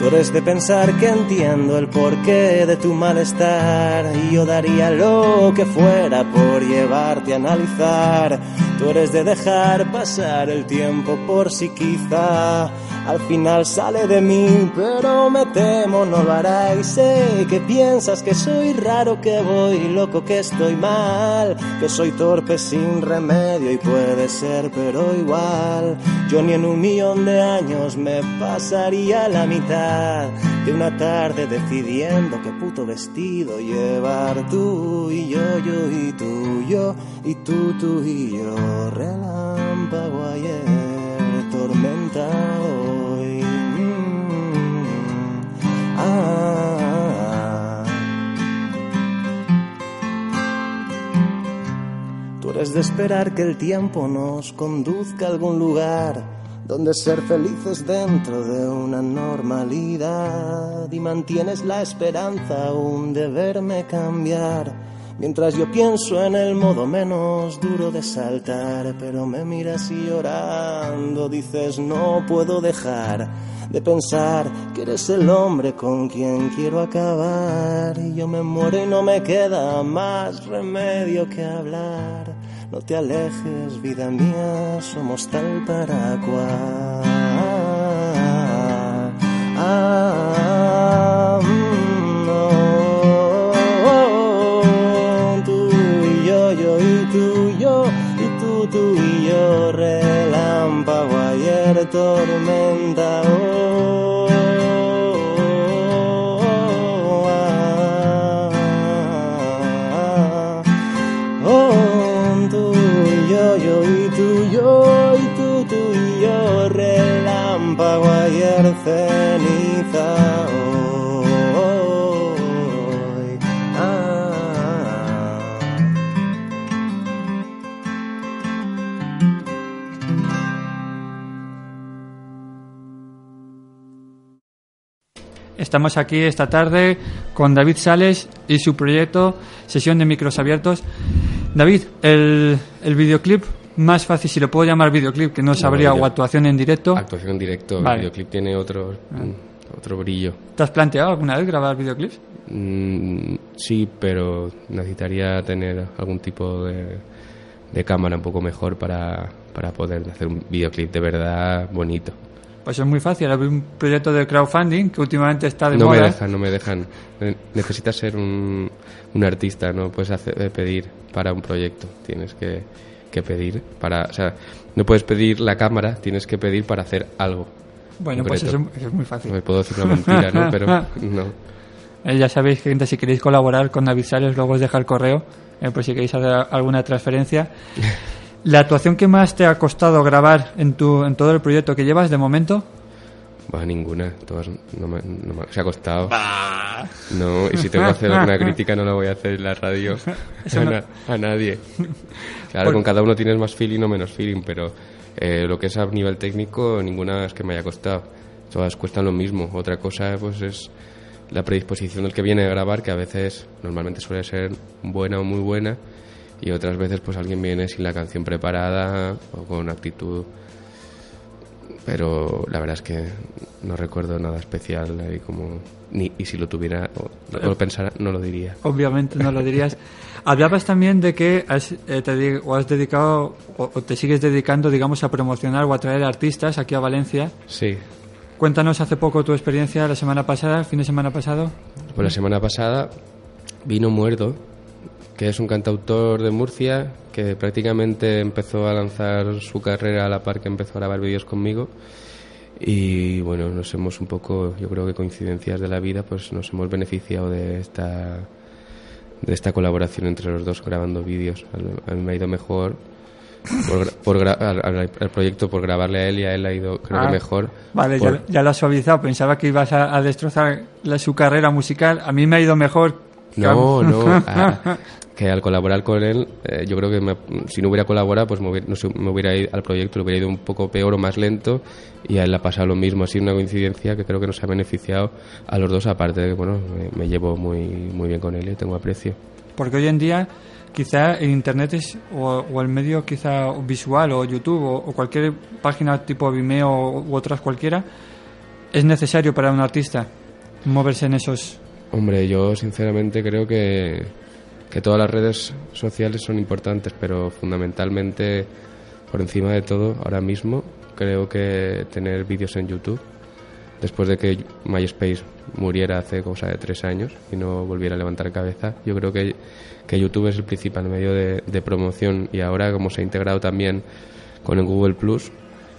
Tú eres de pensar que entiendo el porqué de tu malestar y yo daría lo que fuera por llevarte a analizar. Tú eres de dejar pasar el tiempo por si quizá al final sale de mí, pero me temo no lo hará y sé que piensas que soy raro, que voy loco, que estoy mal, que soy torpe sin remedio y puede ser, pero igual. Yo ni en un millón de años me pasaría la mitad de una tarde decidiendo qué puto vestido llevar tú y yo, yo y tú, yo y tú, tú y yo, relámpago ayer, tormenta hoy. Mm, ah. Tú eres de esperar que el tiempo nos conduzca a algún lugar donde ser felices dentro de una normalidad y mantienes la esperanza aún de verme cambiar. Mientras yo pienso en el modo menos duro de saltar, pero me miras y llorando dices no puedo dejar de pensar que eres el hombre con quien quiero acabar y yo me muero y no me queda más remedio que hablar. No te alejes, vida mía, somos tal para cual. Ah, tormenta oh, y yo, y tú, yo y tú y yo, relámpago ayer, ceniza Estamos aquí esta tarde con David Sales y su proyecto Sesión de Micros Abiertos. David, el, el videoclip más fácil, si lo puedo llamar videoclip, que no sabría, o actuación en directo. Actuación en directo, Vale. el videoclip tiene otro, mm, otro brillo. ¿Te has planteado alguna vez grabar videoclips? Mm, sí, pero necesitaría tener algún tipo de, de cámara un poco mejor para, para poder hacer un videoclip de verdad bonito. Pues es muy fácil. Hay un proyecto de crowdfunding que últimamente está de no moda. me dejan, no me dejan. Ne- Necesitas ser un, un artista, no puedes hacer- eh, pedir para un proyecto. Tienes que, que pedir para, o sea, no puedes pedir la cámara, tienes que pedir para hacer algo. Bueno, pues eso, es muy fácil. No me puedo decir una mentira, ¿no? Pero no. Eh, ya sabéis, gente, si queréis colaborar con David Sales, luego os deja el correo, eh, por si queréis hacer alguna transferencia. ¿La actuación que más te ha costado grabar en, tu, en todo el proyecto que llevas de momento? Ninguna. Todas no me, no me- se ha costado. No, y si tengo que hacer alguna crítica no la voy a hacer en la radio a, no. na- a nadie. Claro, Por- con cada uno tienes más feeling o menos feeling, pero eh, lo que es a nivel técnico, ninguna es que me haya costado. Todas cuestan lo mismo. Otra cosa pues es la predisposición del que viene a grabar, que a veces normalmente suele ser buena o muy buena, y otras veces pues alguien viene sin la canción preparada o con actitud pero la verdad es que no recuerdo nada especial ahí como ni y si lo tuviera o, o lo pensara no lo diría Obviamente no lo dirías. Hablabas también de que has, eh, te o has dedicado o, o te sigues dedicando, digamos, a promocionar o a traer artistas aquí a Valencia. sí Cuéntanos hace poco tu experiencia la semana pasada, el fin de semana pasado. pues la semana pasada vino Muerdo que es un cantautor de Murcia que prácticamente empezó a lanzar su carrera a la par que empezó a grabar vídeos conmigo y bueno, nos hemos un poco, yo creo que coincidencias de la vida, pues nos hemos beneficiado de esta de esta colaboración entre los dos grabando vídeos. A mí me ha ido mejor por, por al, al- al proyecto por grabarle a él y a él ha ido creo Ah, que mejor. Vale, por- ya, ya lo has suavizado. Pensaba que ibas a, a destrozar la- su carrera musical. A mí me ha ido mejor. No, no. ah, que al colaborar con él, eh, yo creo que me- si no hubiera colaborado, pues me hubiera, no sé, me hubiera ido al proyecto, le hubiera ido un poco peor o más lento y a él le ha pasado lo mismo. Ha sido una coincidencia que creo que nos ha beneficiado a los dos, aparte de que, bueno, me, me llevo muy, muy bien con él y tengo aprecio. Porque hoy en día quizá el internet es o, o el medio quizá visual o YouTube o, o cualquier página tipo Vimeo u otras cualquiera es necesario para un artista moverse en esos Hombre, yo sinceramente creo que, que todas las redes sociales son importantes, pero fundamentalmente, por encima de todo, ahora mismo, creo que tener vídeos en YouTube, después de que MySpace muriera hace cosa de tres años y no volviera a levantar cabeza, yo creo que, que YouTube es el principal medio de, de promoción. Y ahora como se ha integrado también con el Google Plus,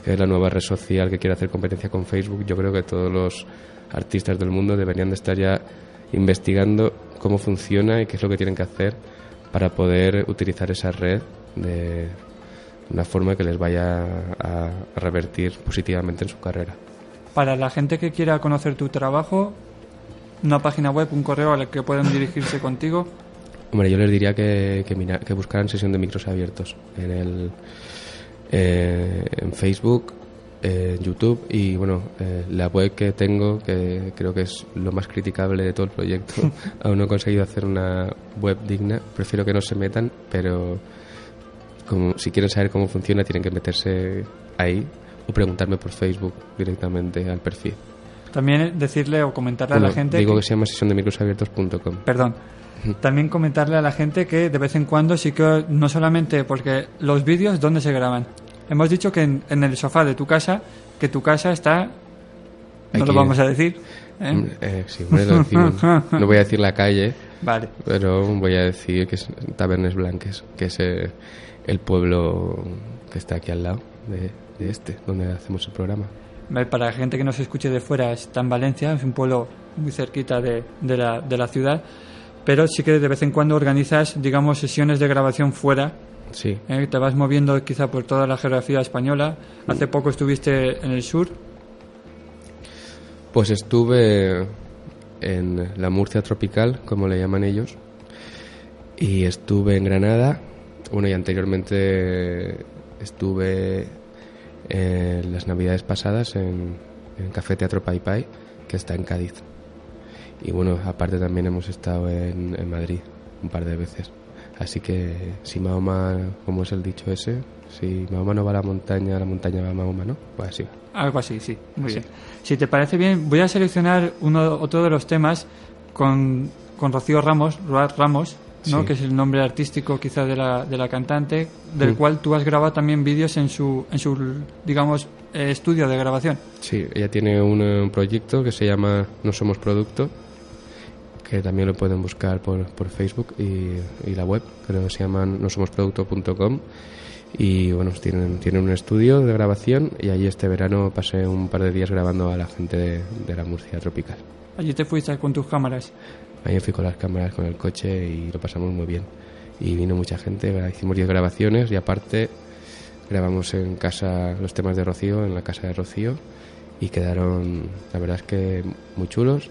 que es la nueva red social que quiere hacer competencia con Facebook, yo creo que todos los artistas del mundo deberían de estar ya investigando cómo funciona y qué es lo que tienen que hacer para poder utilizar esa red de una forma que les vaya a, revertir positivamente en su carrera. para la gente que quiera conocer tu trabajo una página web un correo al que puedan dirigirse contigo Hombre, yo les diría que, que, mira- que buscaran sesión de micros abiertos en el eh, en Facebook, en YouTube y bueno, eh, la web que tengo, que creo que es lo más criticable de todo el proyecto, aún no he conseguido hacer una web digna, prefiero que no se metan, pero como si quieren saber cómo funciona tienen que meterse ahí o preguntarme por Facebook directamente al perfil. también decirle o comentarle a la gente digo que- que se llama sesión de microsabiertos.com. Perdón. También comentarle a la gente que de vez en cuando sí que no solamente porque los vídeos dónde se graban. Hemos dicho que en, en el sofá de tu casa, que tu casa está no lo vamos a decir. ¿eh? Hombre, eh, sí, hombre, lo decimos. No voy a decir la calle, Vale. pero voy a decir que es Tabernes Blanques, que es eh, el pueblo que está aquí al lado de, de este, donde hacemos el programa. Para la gente que nos escuche de fuera, está en Valencia, es un pueblo muy cerquita de, de la, de la ciudad, pero sí que de vez en cuando organizas, digamos, sesiones de grabación fuera. Sí. ¿eh? Te vas moviendo quizá por toda la geografía española. Hace poco estuviste en el sur. Pues estuve en la Murcia tropical, como le llaman ellos, y estuve en Granada. Bueno, y anteriormente estuve en las navidades pasadas en, en Café Teatro Pai Pai, que está en Cádiz. Y bueno, aparte también hemos estado en, en Madrid un par de veces. Así que si Mahoma, como es el dicho ese, si Mahoma no va a la montaña, la montaña va a Mahoma, ¿no? Pues así va. Algo así, sí. Muy bien. Si te parece bien, voy a seleccionar uno, otro de los temas con, con Rocío Ramos, Ramos, ¿no? Sí. que es el nombre artístico quizá de la, de la cantante, del Mm. cual tú has grabado también vídeos en su, en su digamos, eh, estudio de grabación. Sí, ella tiene un, un proyecto que se llama No Somos Producto, que también lo pueden buscar por, por Facebook y, y la web, creo que se llama nosomosproducto.com. Y bueno, tienen, tienen un estudio de grabación y allí este verano pasé un par de días grabando a la gente de, de la Murcia tropical. Allí te fuiste con tus cámaras. Ahí fui con las cámaras, con el coche y lo pasamos muy bien. Y vino mucha gente, hicimos 10 grabaciones y aparte grabamos en casa los temas de Rocío, en la casa de Rocío y quedaron, la verdad es que muy chulos.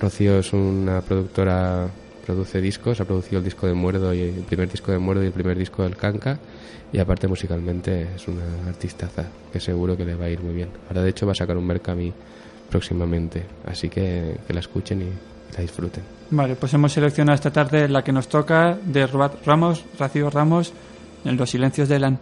Rocío es una productora, produce discos, ha producido el disco de Muerdo y el primer disco de Muerdo y el primer disco del Canca y aparte musicalmente es una artistaza que seguro que le va a ir muy bien. Ahora de hecho va a sacar un Mercami próximamente, así que que la escuchen y la disfruten. Vale, pues hemos seleccionado esta tarde la que nos toca de Ruat Ramos, Rocío Ramos, en Los Silencios de Elan.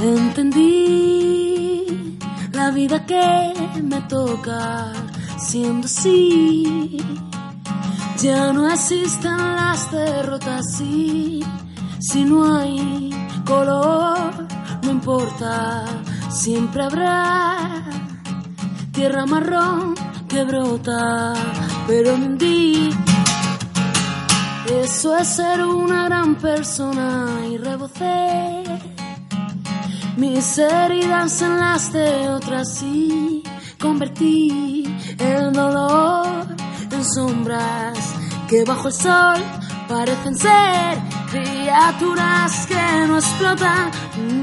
Entendí que me toca siendo así. Ya no existen las derrotas, sí. Si no hay color, no importa, siempre habrá tierra marrón que brota, pero me hundí. Eso es ser una gran persona y rebocé mis heridas en las de otras y convertí el dolor en sombras que bajo el sol parecen ser criaturas que no explotan.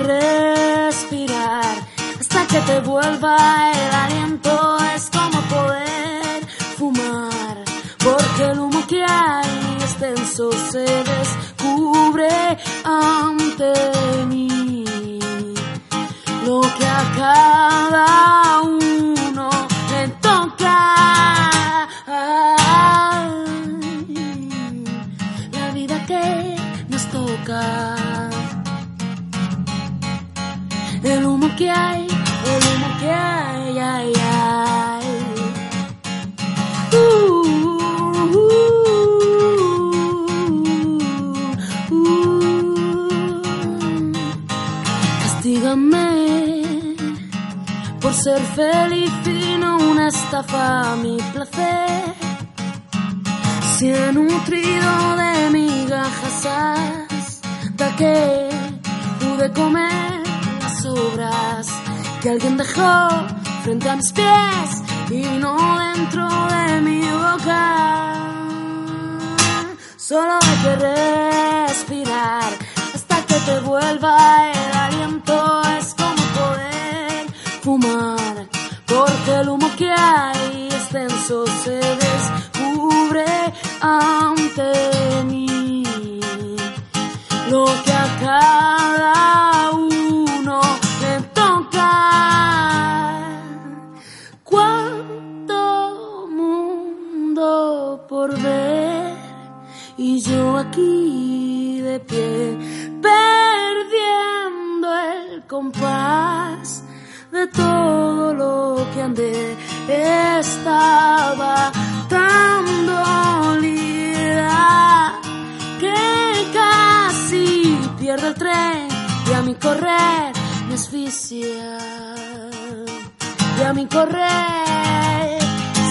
Respirar hasta que te vuelva el aliento. Es como poder fumar, porque el humo que hay extenso se descubre ante mí. Lo que a feliz no una estafa a mi placer. Si he nutrido de migajas hasta que pude comer las sobras que alguien dejó frente a mis pies y no dentro de mi boca. Solo hay que respirar hasta que te vuelva el aliento. Es como poder fumar, porque el humo que hay extenso se descubre ante mí. Lo que a cada uno le toca. Cuánto mundo por ver y yo aquí de pie perdiendo el compás de todo andé estaba tan dolida que casi pierdo el tren y a mi correr me asfixia. Y a mi correr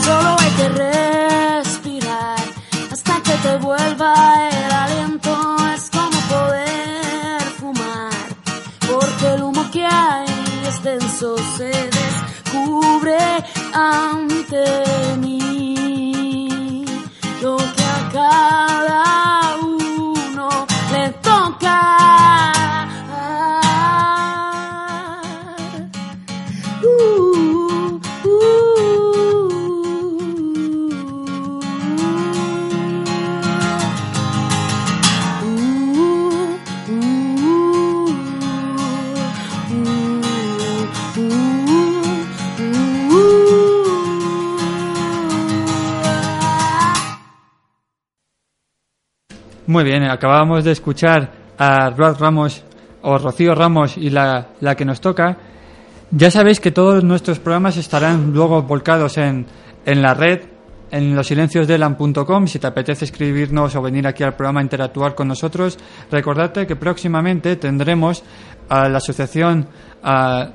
solo hay que respirar hasta que te vuelva el aliento. Es como poder fumar porque el humo que hay extenso se descubre ante mí Muy bien, acabábamos de escuchar a Ruth Ramos o Rocío Ramos y la, la que nos toca. Ya sabéis que todos nuestros programas estarán luego volcados en, en la red, en losilenciosdelan.com. Si te apetece escribirnos o venir aquí al programa a interactuar con nosotros, recordate que próximamente tendremos a la asociación a,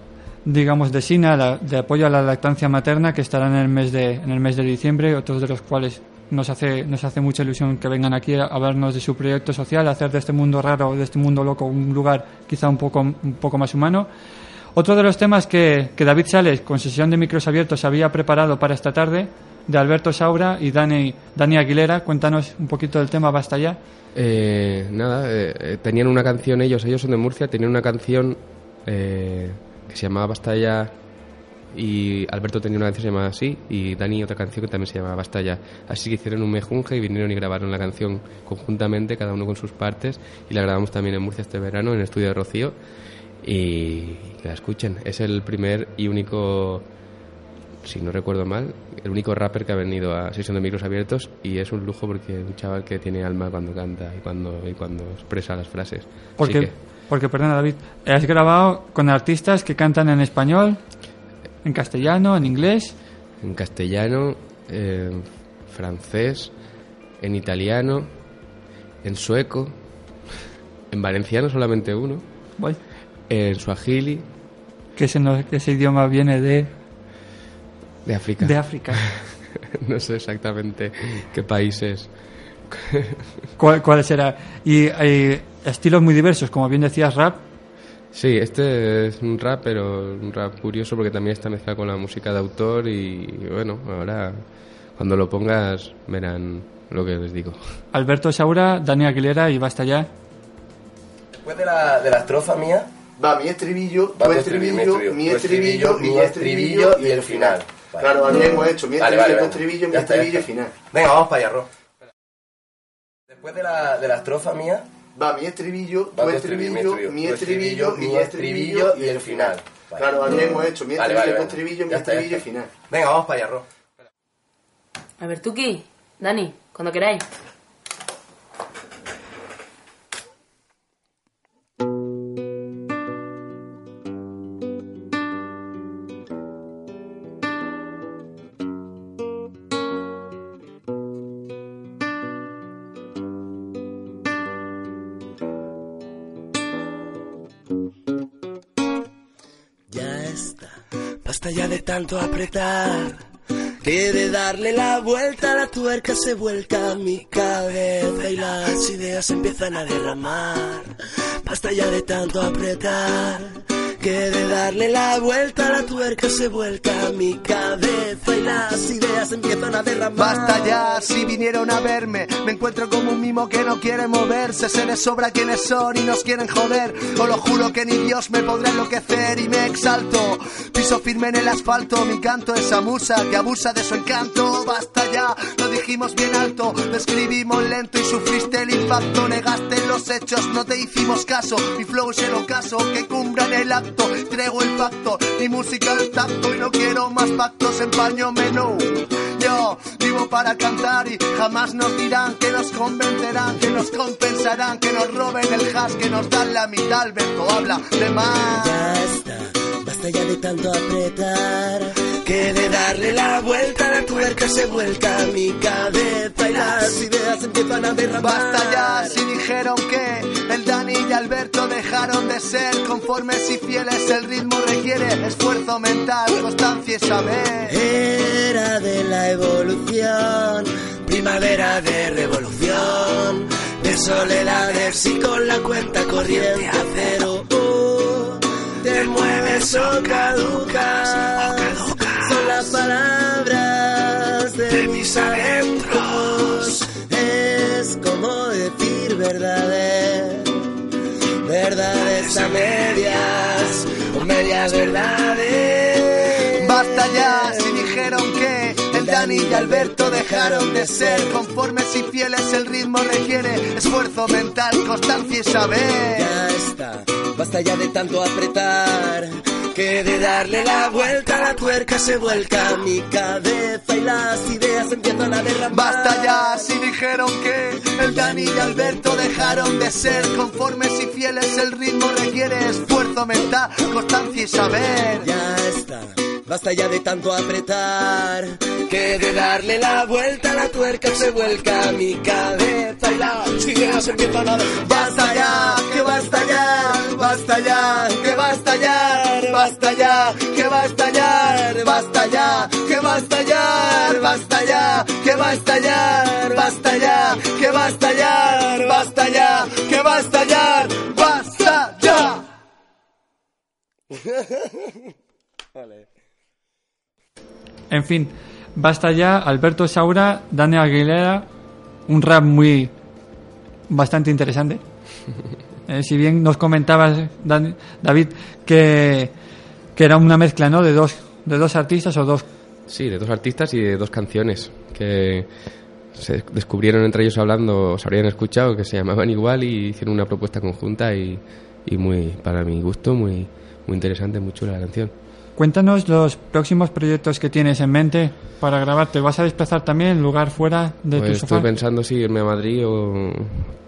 digamos de SINA, la- de apoyo a la lactancia materna, que estará en el mes de, en el mes de diciembre, otros de los cuales nos hace, nos hace mucha ilusión que vengan aquí a hablarnos de su proyecto social, hacer de este mundo raro, de este mundo loco, un lugar quizá un poco, un poco más humano. Otro de los temas que, que David Sales, con sesión de micros abiertos, había preparado para esta tarde, de Alberto Saura y Dani, Dani Aguilera. Cuéntanos un poquito del tema, basta ya. Eh, nada, eh, eh, tenían una canción ellos, ellos son de Murcia, tenían una canción eh, que se llamaba Basta ya y Alberto tenía una canción llamaba así y Dani otra canción que también se llamaba Basta ya. Así que hicieron un mejunje y vinieron y grabaron la canción conjuntamente, cada uno con sus partes y la grabamos también en Murcia este verano en el estudio de Rocío y que la escuchen. Es el primer y único si no recuerdo mal, el único rapper que ha venido a sesión de micros abiertos y es un lujo porque es un chaval que tiene alma cuando canta y cuando, y cuando expresa las frases. Porque, que, porque, perdona David, has grabado con artistas que cantan en español, en castellano, en inglés. en castellano, en francés, en italiano, en sueco, en valenciano solamente uno, Voy. en suajili, Que ese, no- ese idioma viene de, de África. de África. no sé exactamente qué países. ¿Cuál, cuál será? Y hay estilos muy diversos, como bien decías, rap. Sí, este es un rap, pero un rap curioso porque también está mezclado con la música de autor y bueno, ahora cuando lo pongas verán lo que les digo. Alberto Saura, Dani Aguilera y basta ya. Después de la, de la estrofa mía, Va mi estribillo, Va tu estribillo, estribillo, mi mi estribillo, estribillo, mi estribillo estribillo y el final. Vale. Claro, hemos hecho mi Vale, estribillo, vale, tu vale. estribillo, mi estribillo y final. Venga, vamos para allá, Ro. Después de la, de la estrofa mía, Va mi estribillo, Va tu estribillo, estribillo, mi estribillo, mi estribillo estribillo y el final. Vale. Claro, así hemos hecho mi estribillo, vale, tu vale. estribillo, mi estribillo y final. venga, vamos para allá, Ro. A ver, Tuki, Dani, cuando queráis. Tanto apretar. Que de darle la vuelta a la tuerca se vuelca mi cabeza y las ideas empiezan a derramar. Basta ya de tanto apretar. Que de darle la vuelta a la tuerca se vuelca mi cabeza y las ideas empiezan a derramar. Basta ya, si vinieron a verme, me encuentro como un mimo que no quiere moverse, se les sobra quienes son y nos quieren joder. Os lo juro que ni Dios me podrá enloquecer y me exalto. Piso firme en el asfalto, mi canto esa musa que abusa de su encanto. Basta ya, lo dijimos bien alto, lo escribimos lento y sufriste el impacto. Negaste los hechos, no te hicimos caso. Mi flow es el ocaso que cumbra el acto. Traigo el pacto, mi música al tacto y no quiero más pactos, empaño menú. Yo vivo para cantar y jamás nos dirán que nos convencerán, que nos compensarán, que nos roben el hash, que nos dan la mitad. Alberto habla de más. Ya está, basta ya de tanto apretar. Que de darle la vuelta a la tuerca se vuelca mi cabeza y las ideas empiezan a derramar. Basta ya si dijeron que el Dani y Alberto dejaron de ser conformes y fieles. El ritmo requiere esfuerzo mental, constancia y saber. Era de la evolución, primavera de revolución, de soledades y con la cuenta corriente a cero. Oh, te mueves o caducas, son las palabras de mis adentros. Es como decir verdades, verdades a medias, o medias verdades. Basta ya si dijeron que el Dani y Alberto dejaron de ser conformes y fieles. El ritmo requiere esfuerzo mental, constancia y saber. Ya está, basta ya de tanto apretar. Que de darle la vuelta a la tuerca se vuelca mi cabeza y las ideas empiezan a derramar. Basta ya si dijeron que el Dani y Alberto dejaron de ser conformes y fieles. El ritmo requiere esfuerzo mental, constancia y saber. Ya está, basta ya de tanto apretar. Que de darle la vuelta a la tuerca se vuelca mi cabeza y las ideas empiezan a derramar. Basta ya, que va a estallar, basta ya, que va a estallar, basta ya, que va a estallar, basta ya, que va a estallar, basta ya, que va a estallar, basta ya, que va a estallar, basta ya, que va a estallar, basta ya. En fin, basta ya, Alberto Saura, Dani Aguilera, un rap muy bastante interesante. Eh, si bien nos comentabas, Dan- David, que, que era una mezcla, ¿no? De dos, de dos artistas o dos. Sí, de dos artistas y de dos canciones que se descubrieron entre ellos hablando, se habrían escuchado, que se llamaban igual y hicieron una propuesta conjunta y, y muy, para mi gusto, muy, muy interesante, muy chula la canción. Cuéntanos los próximos proyectos que tienes en mente para grabar. ¿Te vas a desplazar también, lugar fuera de Pues tu estoy sofá? pensando si irme a Madrid o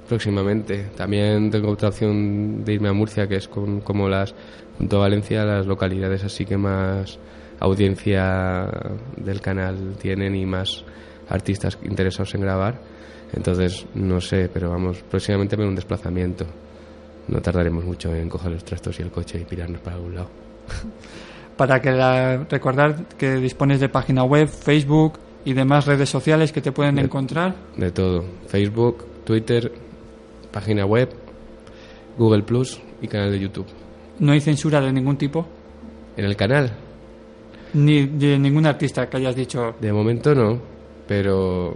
próximamente. También tengo otra opción de irme a Murcia, que es con, como las, junto a Valencia, las localidades así que más audiencia del canal tienen y más artistas interesados en grabar. Entonces, no sé, pero vamos, próximamente me un desplazamiento. No tardaremos mucho en coger los trastos y el coche y pirarnos para algún lado. Para que la- recordar que dispones de página web, Facebook y demás redes sociales que te pueden encontrar. De todo. Facebook, Twitter, página web, Google Plus y canal de YouTube. No hay censura de ningún tipo, En el canal, ni de ningún artista que hayas dicho. de momento no, pero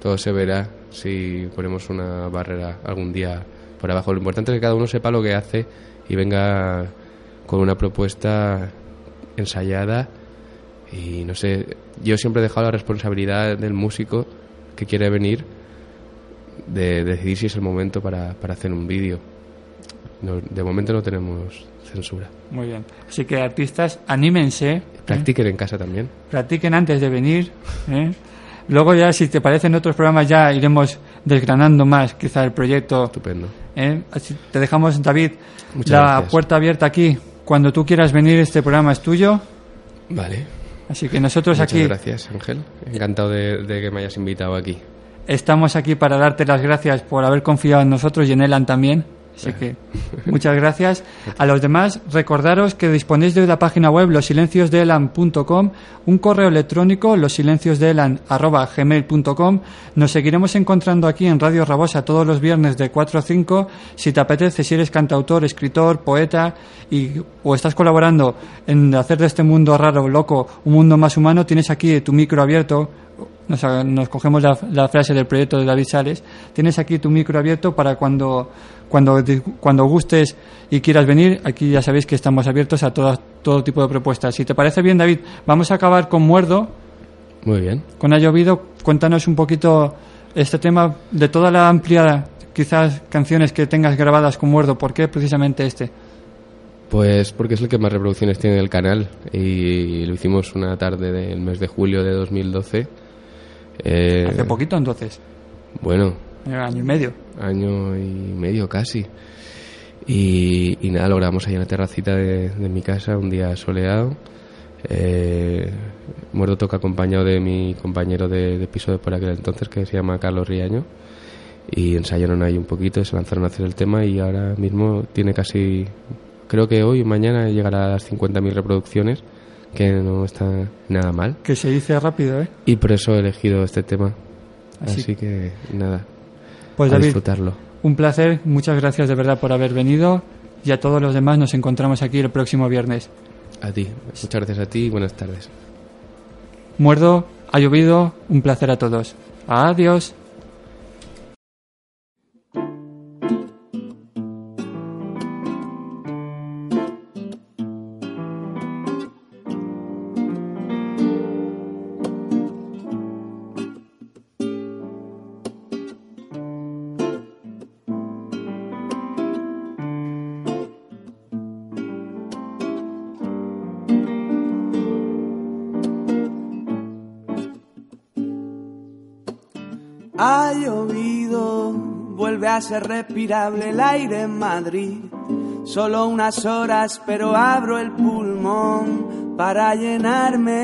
todo se verá si ponemos una barrera algún día por abajo. Lo importante es que cada uno sepa lo que hace y venga con una propuesta ensayada y no sé, yo siempre he dejado la responsabilidad del músico que quiere venir de decidir si es el momento para, para hacer un vídeo. No, de momento no tenemos censura. Muy bien. Así que artistas, anímense. ¿eh? Practiquen en casa también. Practiquen antes de venir. ¿eh? Luego ya, si te parece, en otros programas ya iremos desgranando más quizá el proyecto. Estupendo. ¿eh? Así te dejamos, David, Muchas la gracias. puerta abierta aquí. Cuando tú quieras venir, este programa es tuyo. Vale. Así que nosotros Muchas aquí gracias, Ángel. Encantado de, de que me hayas invitado aquí. Estamos aquí para darte las gracias por haber confiado en nosotros y en Elan también. Así que muchas gracias. A los demás, recordaros que disponéis de la página web losilenciosdeelan.com, un correo electrónico losilenciosdeelan.gmail.com. Nos seguiremos encontrando aquí en Radio Rabosa todos los viernes de 4 a 5. Si te apetece, si eres cantautor, escritor, poeta y, o estás colaborando en hacer de este mundo raro, loco, un mundo más humano, tienes aquí tu micro abierto nos, nos cogemos la, la frase del proyecto de David Sales, tienes aquí tu micro abierto para cuando, cuando, cuando gustes y quieras venir, aquí ya sabéis que estamos abiertos a todo, todo tipo de propuestas. Si te parece bien, David, vamos a acabar con Muerdo, Muy bien. con Ha llovido, cuéntanos un poquito este tema de toda la amplia, quizás, canciones que tengas grabadas con Muerdo, ¿por qué precisamente este? Pues porque es el que más reproducciones tiene el canal y lo hicimos una tarde del mes de julio de 2012. Eh, Hace poquito entonces, Bueno, año y medio. año y medio casi. Y, y nada, lo grabamos ahí en la terracita de, de mi casa, un día soleado. Eh, Muerto toca acompañado de mi compañero de, de piso de por aquel entonces, que se llama Carlos Riaño. Y ensayaron ahí un poquito, se lanzaron a hacer el tema y ahora mismo tiene casi, creo que hoy, mañana llegará a las 50.000 reproducciones, que no está nada mal. Que se dice rápido, ¿eh? Y por eso he elegido este tema. Así- Así, que nada, Pues a David, disfrutarlo. un placer, muchas gracias de verdad por haber venido y a todos los demás nos encontramos aquí el próximo viernes. A ti, muchas gracias a ti y buenas tardes. Muerdo, ha llovido, un placer a todos. Adiós. Ser respirable el aire en Madrid. Solo unas horas, pero abro el pulmón para llenarme.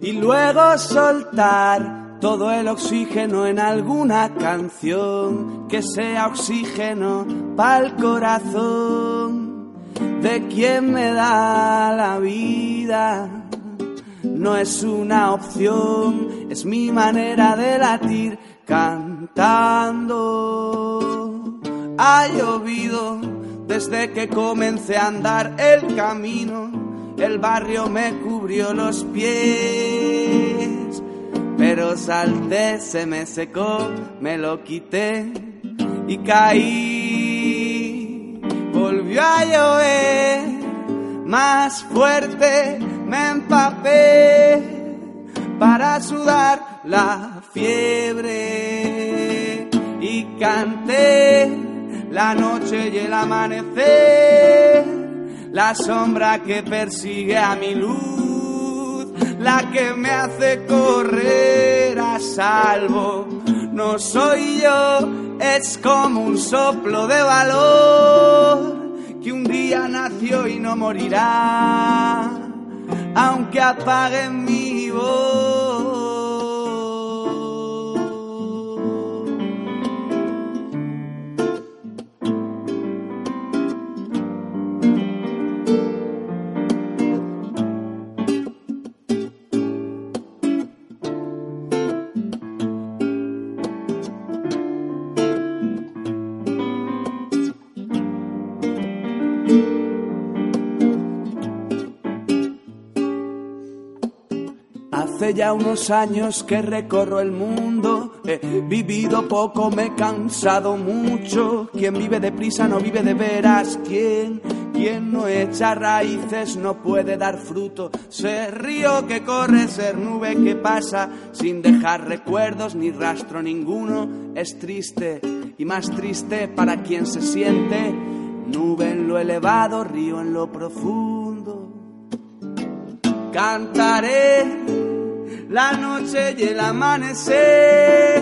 Y luego soltar todo el oxígeno en alguna canción que sea oxígeno para el corazón de quien me da la vida no es una opción, es mi manera de latir cantando. Ha llovido desde que comencé a andar el camino, el barrio me cubrió los pies, pero salté, se me secó, me lo quité y caí. Volvió a llover más fuerte me empapé para sudar la fiebre y canté la noche y el amanecer, la sombra que persigue a mi luz, la que me hace correr a salvo. No soy yo, es como un soplo de valor que un día nació y no morirá, aunque apaguen mi voz. Ya unos años que recorro el mundo, he vivido poco, me he cansado mucho. Quien vive deprisa no vive de veras, quien, quien no echa raíces no puede dar fruto. Ser río que corre, ser nube que pasa, sin dejar recuerdos ni rastro ninguno, es triste y más triste para quien se siente nube en lo elevado, río en lo profundo. Cantaré la noche y el amanecer,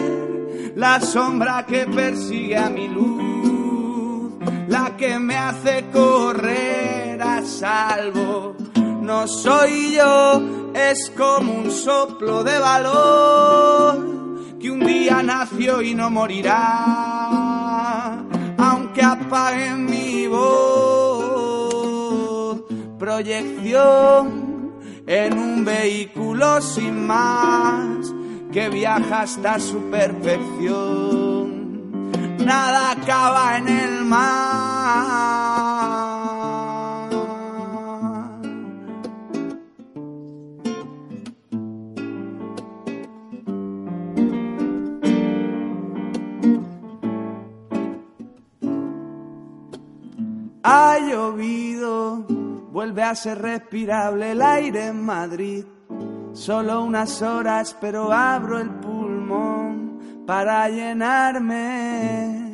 la sombra que persigue a mi luz, la que me hace correr a salvo. No soy yo, es como un soplo de valor que un día nació y no morirá, aunque apaguen mi voz. Proyección en un vehículo sin más que viaja hasta su perfección. Nada acaba en el mar. Ha llovido vuelve a ser respirable el aire en Madrid. Solo unas horas, pero abro el pulmón para llenarme